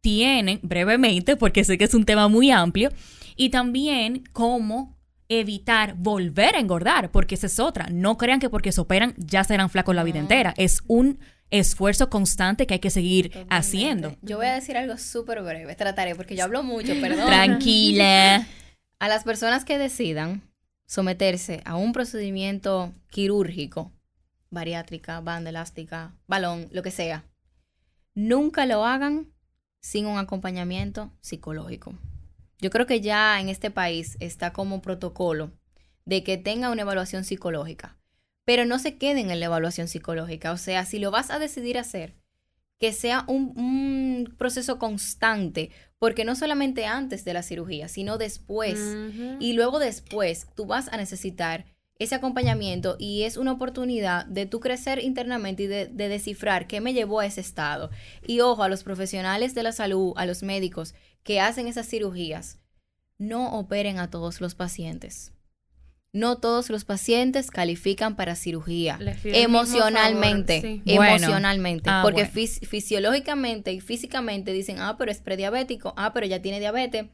tienen, brevemente, porque sé que es un tema muy amplio, y también cómo evitar volver a engordar, porque esa es otra. No crean que porque se operan ya serán flacos la vida entera. Es un esfuerzo constante que hay que seguir Totalmente. haciendo. Yo voy a decir algo súper breve. Trataré, porque yo hablo mucho, perdón. Tranquila. A las personas que decidan someterse a un procedimiento quirúrgico, bariátrica, banda elástica, balón, lo que sea, nunca lo hagan sin un acompañamiento psicológico. Yo creo que ya en este país está como protocolo de que tenga una evaluación psicológica, pero no se queden en la evaluación psicológica. O sea, si lo vas a decidir hacer, que sea un, un proceso constante, porque no solamente antes de la cirugía, sino después. Y luego después tú vas a necesitar ese acompañamiento y es una oportunidad de tú crecer internamente y de, de descifrar qué me llevó a ese estado. Y ojo, a los profesionales de la salud, a los médicos que hacen esas cirugías, no operen a todos los pacientes. No todos los pacientes califican para cirugía emocionalmente, favor, sí. Bueno. emocionalmente, Ah, porque bueno. fisiológicamente y físicamente dicen, ah, pero es prediabético, ah, pero ya tiene diabetes,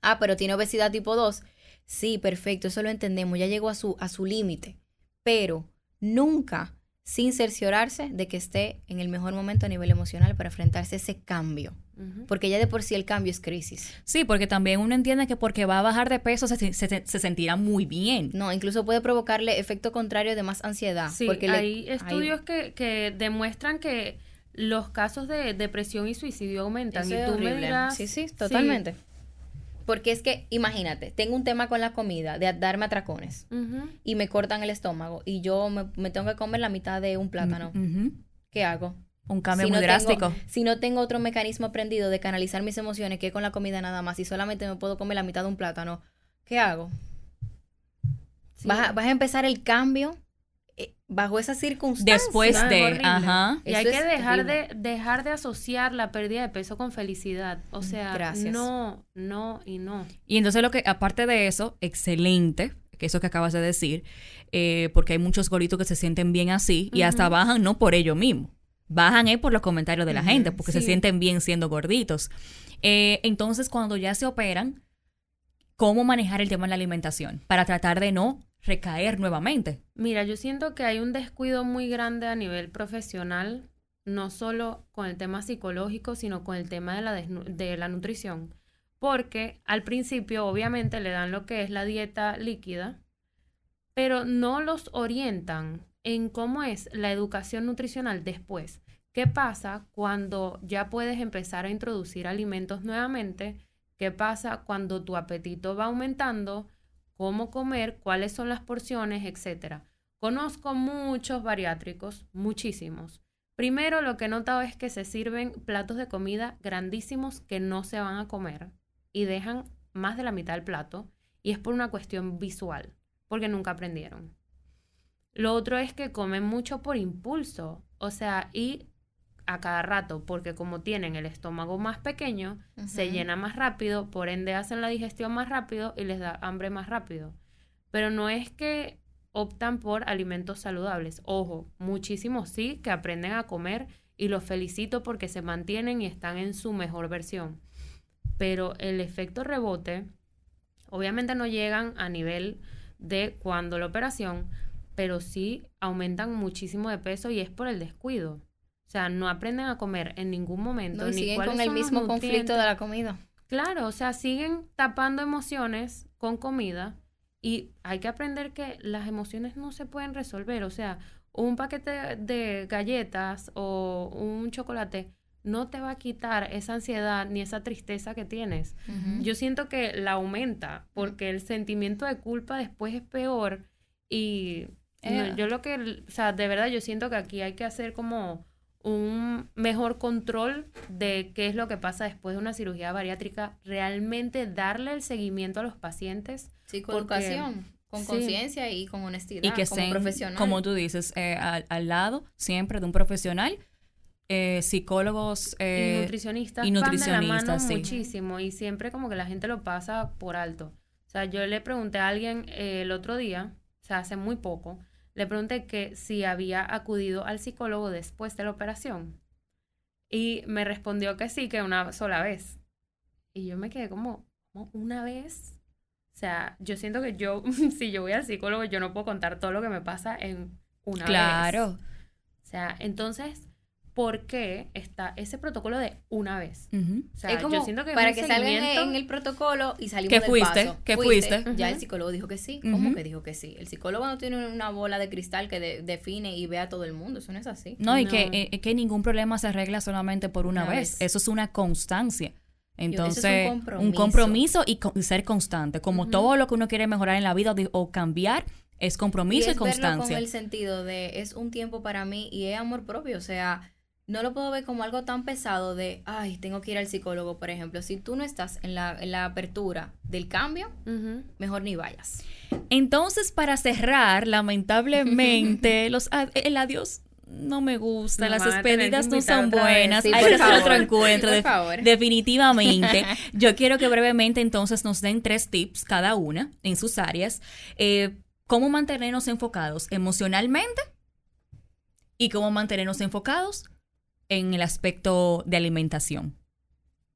ah, pero tiene obesidad tipo 2. Sí, perfecto, eso lo entendemos, ya llegó a su, a su límite, pero nunca sin cerciorarse de que esté en el mejor momento a nivel emocional para enfrentarse a ese cambio, porque ya de por sí el cambio es crisis. Sí, porque también uno entiende que porque va a bajar de peso se, se- se sentirá muy bien. No, incluso puede provocarle efecto contrario de más ansiedad. Sí, porque le- hay hay- estudios que, que demuestran que los casos de depresión y suicidio aumentan. Eso y es tú me horrible. dirás, Sí, sí, totalmente. Porque es que, imagínate, tengo un tema con la comida, de darme atracones, y me cortan el estómago, y yo me, me tengo que comer la mitad de un plátano. Ujú. ¿Qué hago? Un cambio Si muy no drástico. Tengo, si no tengo otro mecanismo aprendido de canalizar mis emociones, que con la comida nada más, y solamente me puedo comer la mitad de un plátano, ¿qué hago? Sí. Vas, a, vas a empezar el cambio bajo esas circunstancias. Después No, de, ajá. Y hay Eso que dejar de, dejar de asociar la pérdida de peso con felicidad. O sea, Gracias. no, no y no. Y entonces lo que, aparte de eso, excelente, que eso que acabas de decir, eh, porque hay muchos gorditos que se sienten bien así y hasta bajan no por ello mismo. Bajan es por los comentarios de la gente, porque se sienten bien siendo gorditos. Eh, entonces, cuando ya se operan, ¿cómo manejar el tema de la alimentación? Para tratar de no recaer nuevamente. Mira, yo siento que hay un descuido muy grande a nivel profesional, no solo con el tema psicológico, sino con el tema de la, de la nutrición. Porque al principio, obviamente, le dan lo que es la dieta líquida, pero no los orientan en cómo es la educación nutricional después. ¿Qué pasa cuando ya puedes empezar a introducir alimentos nuevamente? ¿Qué pasa cuando tu apetito va aumentando? ¿Cómo comer? ¿Cuáles son las porciones? Etcétera. Conozco muchos bariátricos, muchísimos. Primero, lo que he notado es que se sirven platos de comida grandísimos que no se van a comer y dejan más de la mitad del plato y es por una cuestión visual, porque nunca aprendieron. Lo otro es que comen mucho por impulso, o sea, y a cada rato, porque como tienen el estómago más pequeño, se llena más rápido, por ende hacen la digestión más rápido y les da hambre más rápido. Pero no es que optan por alimentos saludables. Ojo, muchísimos sí que aprenden a comer y los felicito porque se mantienen y están en su mejor versión. Pero el efecto rebote, obviamente no llegan a nivel de cuando la operación, pero sí aumentan muchísimo de peso y es por el descuido. O sea, no aprenden a comer en ningún momento. No, y ni siguen con el mismo conflicto de la comida. Claro, o sea, siguen tapando emociones con comida y hay que aprender que las emociones no se pueden resolver. O sea, un paquete de galletas o un chocolate no te va a quitar esa ansiedad ni esa tristeza que tienes. Yo siento que la aumenta porque el sentimiento de culpa después es peor y no, Eh. yo lo que, o sea, de verdad yo siento que aquí hay que hacer como un mejor control de qué es lo que pasa después de una cirugía bariátrica, realmente darle el seguimiento a los pacientes. Sí, con Porque- educación, con sí. conciencia y con honestidad, Y que como estén, profesional. como tú dices, eh, al, al lado siempre de un profesional, eh, psicólogos y eh, nutricionistas y van de la nutricionistas, mano sí. muchísimo y siempre como que la gente lo pasa por alto. O sea, yo le pregunté a alguien eh, el otro día, o sea, hace muy poco, le pregunté que si había acudido al psicólogo después de la operación. Y me respondió que sí, que una sola vez. Y yo me quedé como, ¿cómo una vez? O sea, yo siento que yo, si yo voy al psicólogo, yo no puedo contar todo lo que me pasa en una vez. Claro. O sea, entonces, ¿por qué está ese protocolo de una vez? O sea, es como yo siento que para que salgan seguimiento- en el protocolo y salimos ¿Que del fuiste? paso. ¿Que fuiste? Ya Ujú. el psicólogo dijo que sí. ¿Cómo que dijo que sí? El psicólogo no tiene una bola de cristal que de- define y ve a todo el mundo. Eso no es así. No, y que, eh, que ningún problema se arregla solamente por una, Una vez. vez. Eso es una constancia. Entonces, eso es un un compromiso. compromiso y, y ser constante. Como todo lo que uno quiere mejorar en la vida o, cambiar, es compromiso y, es verlo constancia. con el sentido de es un tiempo para mí y es amor propio. O sea, no lo puedo ver como algo tan pesado de, ay, tengo que ir al psicólogo, por ejemplo. Si tú no estás en la, en la apertura del cambio, mejor ni vayas. Entonces, para cerrar, lamentablemente, los, el adiós no me gusta, las despedidas no son buenas, hay que hacer otro encuentro, definitivamente. Yo quiero que brevemente entonces nos den tres tips cada una en sus áreas. Eh, ¿Cómo mantenernos enfocados emocionalmente? ¿Y cómo mantenernos enfocados en el aspecto de alimentación?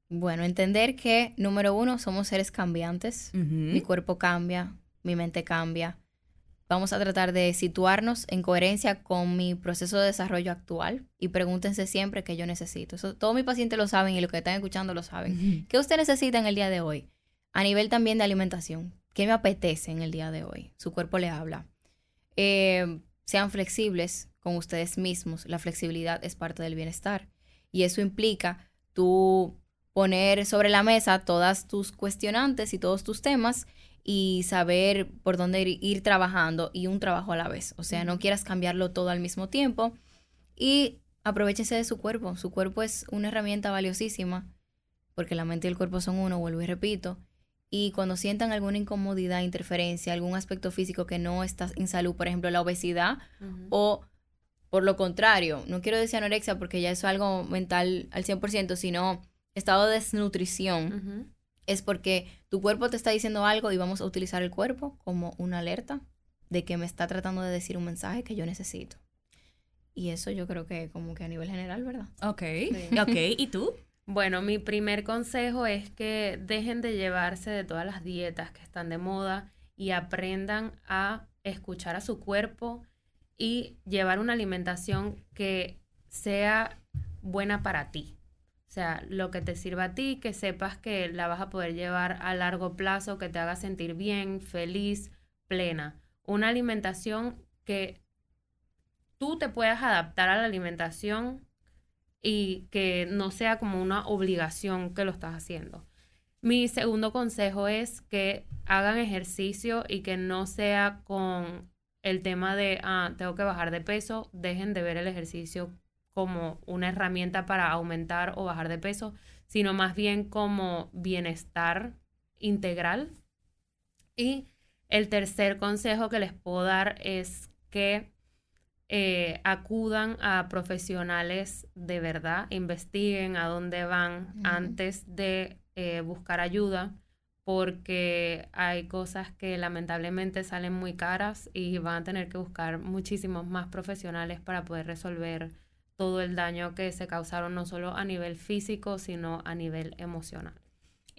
Bueno, entender que, número uno, somos seres cambiantes. Mi cuerpo cambia, mi mente cambia. Vamos a tratar de situarnos en coherencia con mi proceso de desarrollo actual y pregúntense siempre qué yo necesito. Eso, todos mis pacientes lo saben y los que están escuchando lo saben. ¿Qué usted necesita en el día de hoy? A nivel también de alimentación. ¿Qué me apetece en el día de hoy? Su cuerpo le habla. Eh, sean flexibles con ustedes mismos. La flexibilidad es parte del bienestar. Y eso implica tú poner sobre la mesa todas tus cuestionantes y todos tus temas y saber por dónde ir, trabajando y un trabajo a la vez. O sea, no quieras cambiarlo todo al mismo tiempo y aprovechense de su cuerpo. Su cuerpo es una herramienta valiosísima porque la mente y el cuerpo son uno, vuelvo y repito. Y cuando sientan alguna incomodidad, interferencia, algún aspecto físico que no está en salud, por ejemplo, la obesidad o por lo contrario, no quiero decir anorexia porque ya es algo mental al 100%, sino estado de desnutrición, es porque tu cuerpo te está diciendo algo y vamos a utilizar el cuerpo como una alerta de que me está tratando de decir un mensaje que yo necesito. Y eso yo creo que como que a nivel general, ¿verdad? Ok, ok. ¿Y tú? Bueno, mi primer consejo es que dejen de llevarse de todas las dietas que están de moda y aprendan a escuchar a su cuerpo y llevar una alimentación que sea buena para ti. O sea, lo que te sirva a ti, que sepas que la vas a poder llevar a largo plazo, que te haga sentir bien, feliz, plena. Una alimentación que tú te puedas adaptar a la alimentación y que no sea como una obligación que lo estás haciendo. Mi segundo consejo es que hagan ejercicio y que no sea con el tema de, ah, tengo que bajar de peso, dejen de ver el ejercicio como una herramienta para aumentar o bajar de peso, sino más bien como bienestar integral. Y el tercer consejo que les puedo dar es que eh, acudan a profesionales de verdad, investiguen a dónde van antes de eh, buscar ayuda porque hay cosas que lamentablemente salen muy caras y van a tener que buscar muchísimos más profesionales para poder resolver todo el daño que se causaron no solo a nivel físico, sino a nivel emocional.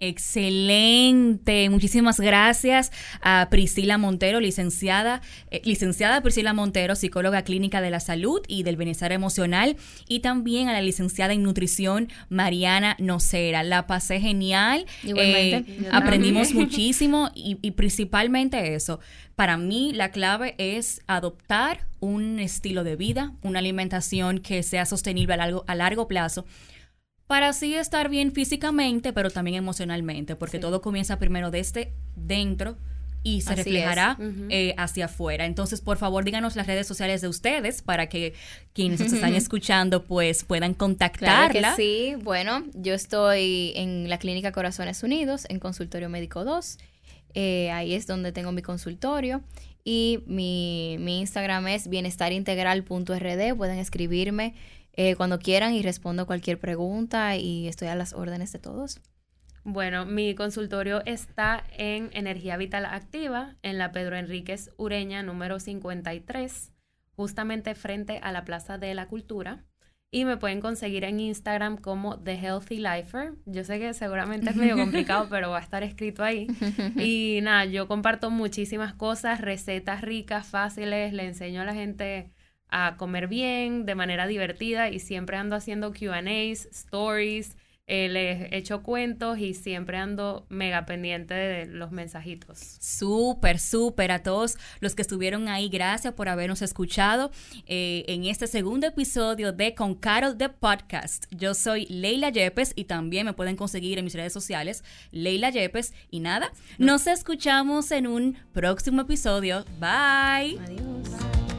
Excelente. Muchísimas gracias a Priscila Montero, licenciada, eh, licenciada Priscila Montero, psicóloga clínica de la salud y del bienestar emocional, y también a la licenciada en nutrición Mariana Nocera. La pasé genial. Eh, aprendimos muchísimo y, y principalmente eso. Para mí la clave es adoptar un estilo de vida, una alimentación que sea sostenible a largo, a largo plazo para así estar bien físicamente, pero también emocionalmente, porque todo comienza primero desde dentro y se reflejará eh, hacia afuera. Entonces, por favor, díganos las redes sociales de ustedes para que quienes nos están escuchando pues puedan contactarla. sí, bueno, yo estoy en la Clínica Corazones Unidos, en Consultorio Médico 2. Eh, ahí es donde tengo mi consultorio. Y mi, mi Instagram es bienestarintegral.rd. Pueden escribirme eh, cuando quieran y respondo cualquier pregunta y estoy a las órdenes de todos. Bueno, mi consultorio está en Energía Vital Activa, en la Pedro Enríquez Ureña número 53, justamente frente a la Plaza de la Cultura. Y me pueden conseguir en Instagram como The Healthy Lifer. Yo sé que seguramente es medio complicado, pero va a estar escrito ahí. Y nada, yo comparto muchísimas cosas, recetas ricas, fáciles, le enseño a la gente a comer bien, de manera divertida y siempre ando haciendo QAs, stories, eh, les echo cuentos y siempre ando mega pendiente de los mensajitos. Súper, súper a todos los que estuvieron ahí. Gracias por habernos escuchado eh, en este segundo episodio de Con Carol de Podcast. Yo soy Leila Yepes y también me pueden conseguir en mis redes sociales, Leila Yepes. Y nada, nos escuchamos en un próximo episodio. Bye. Adiós.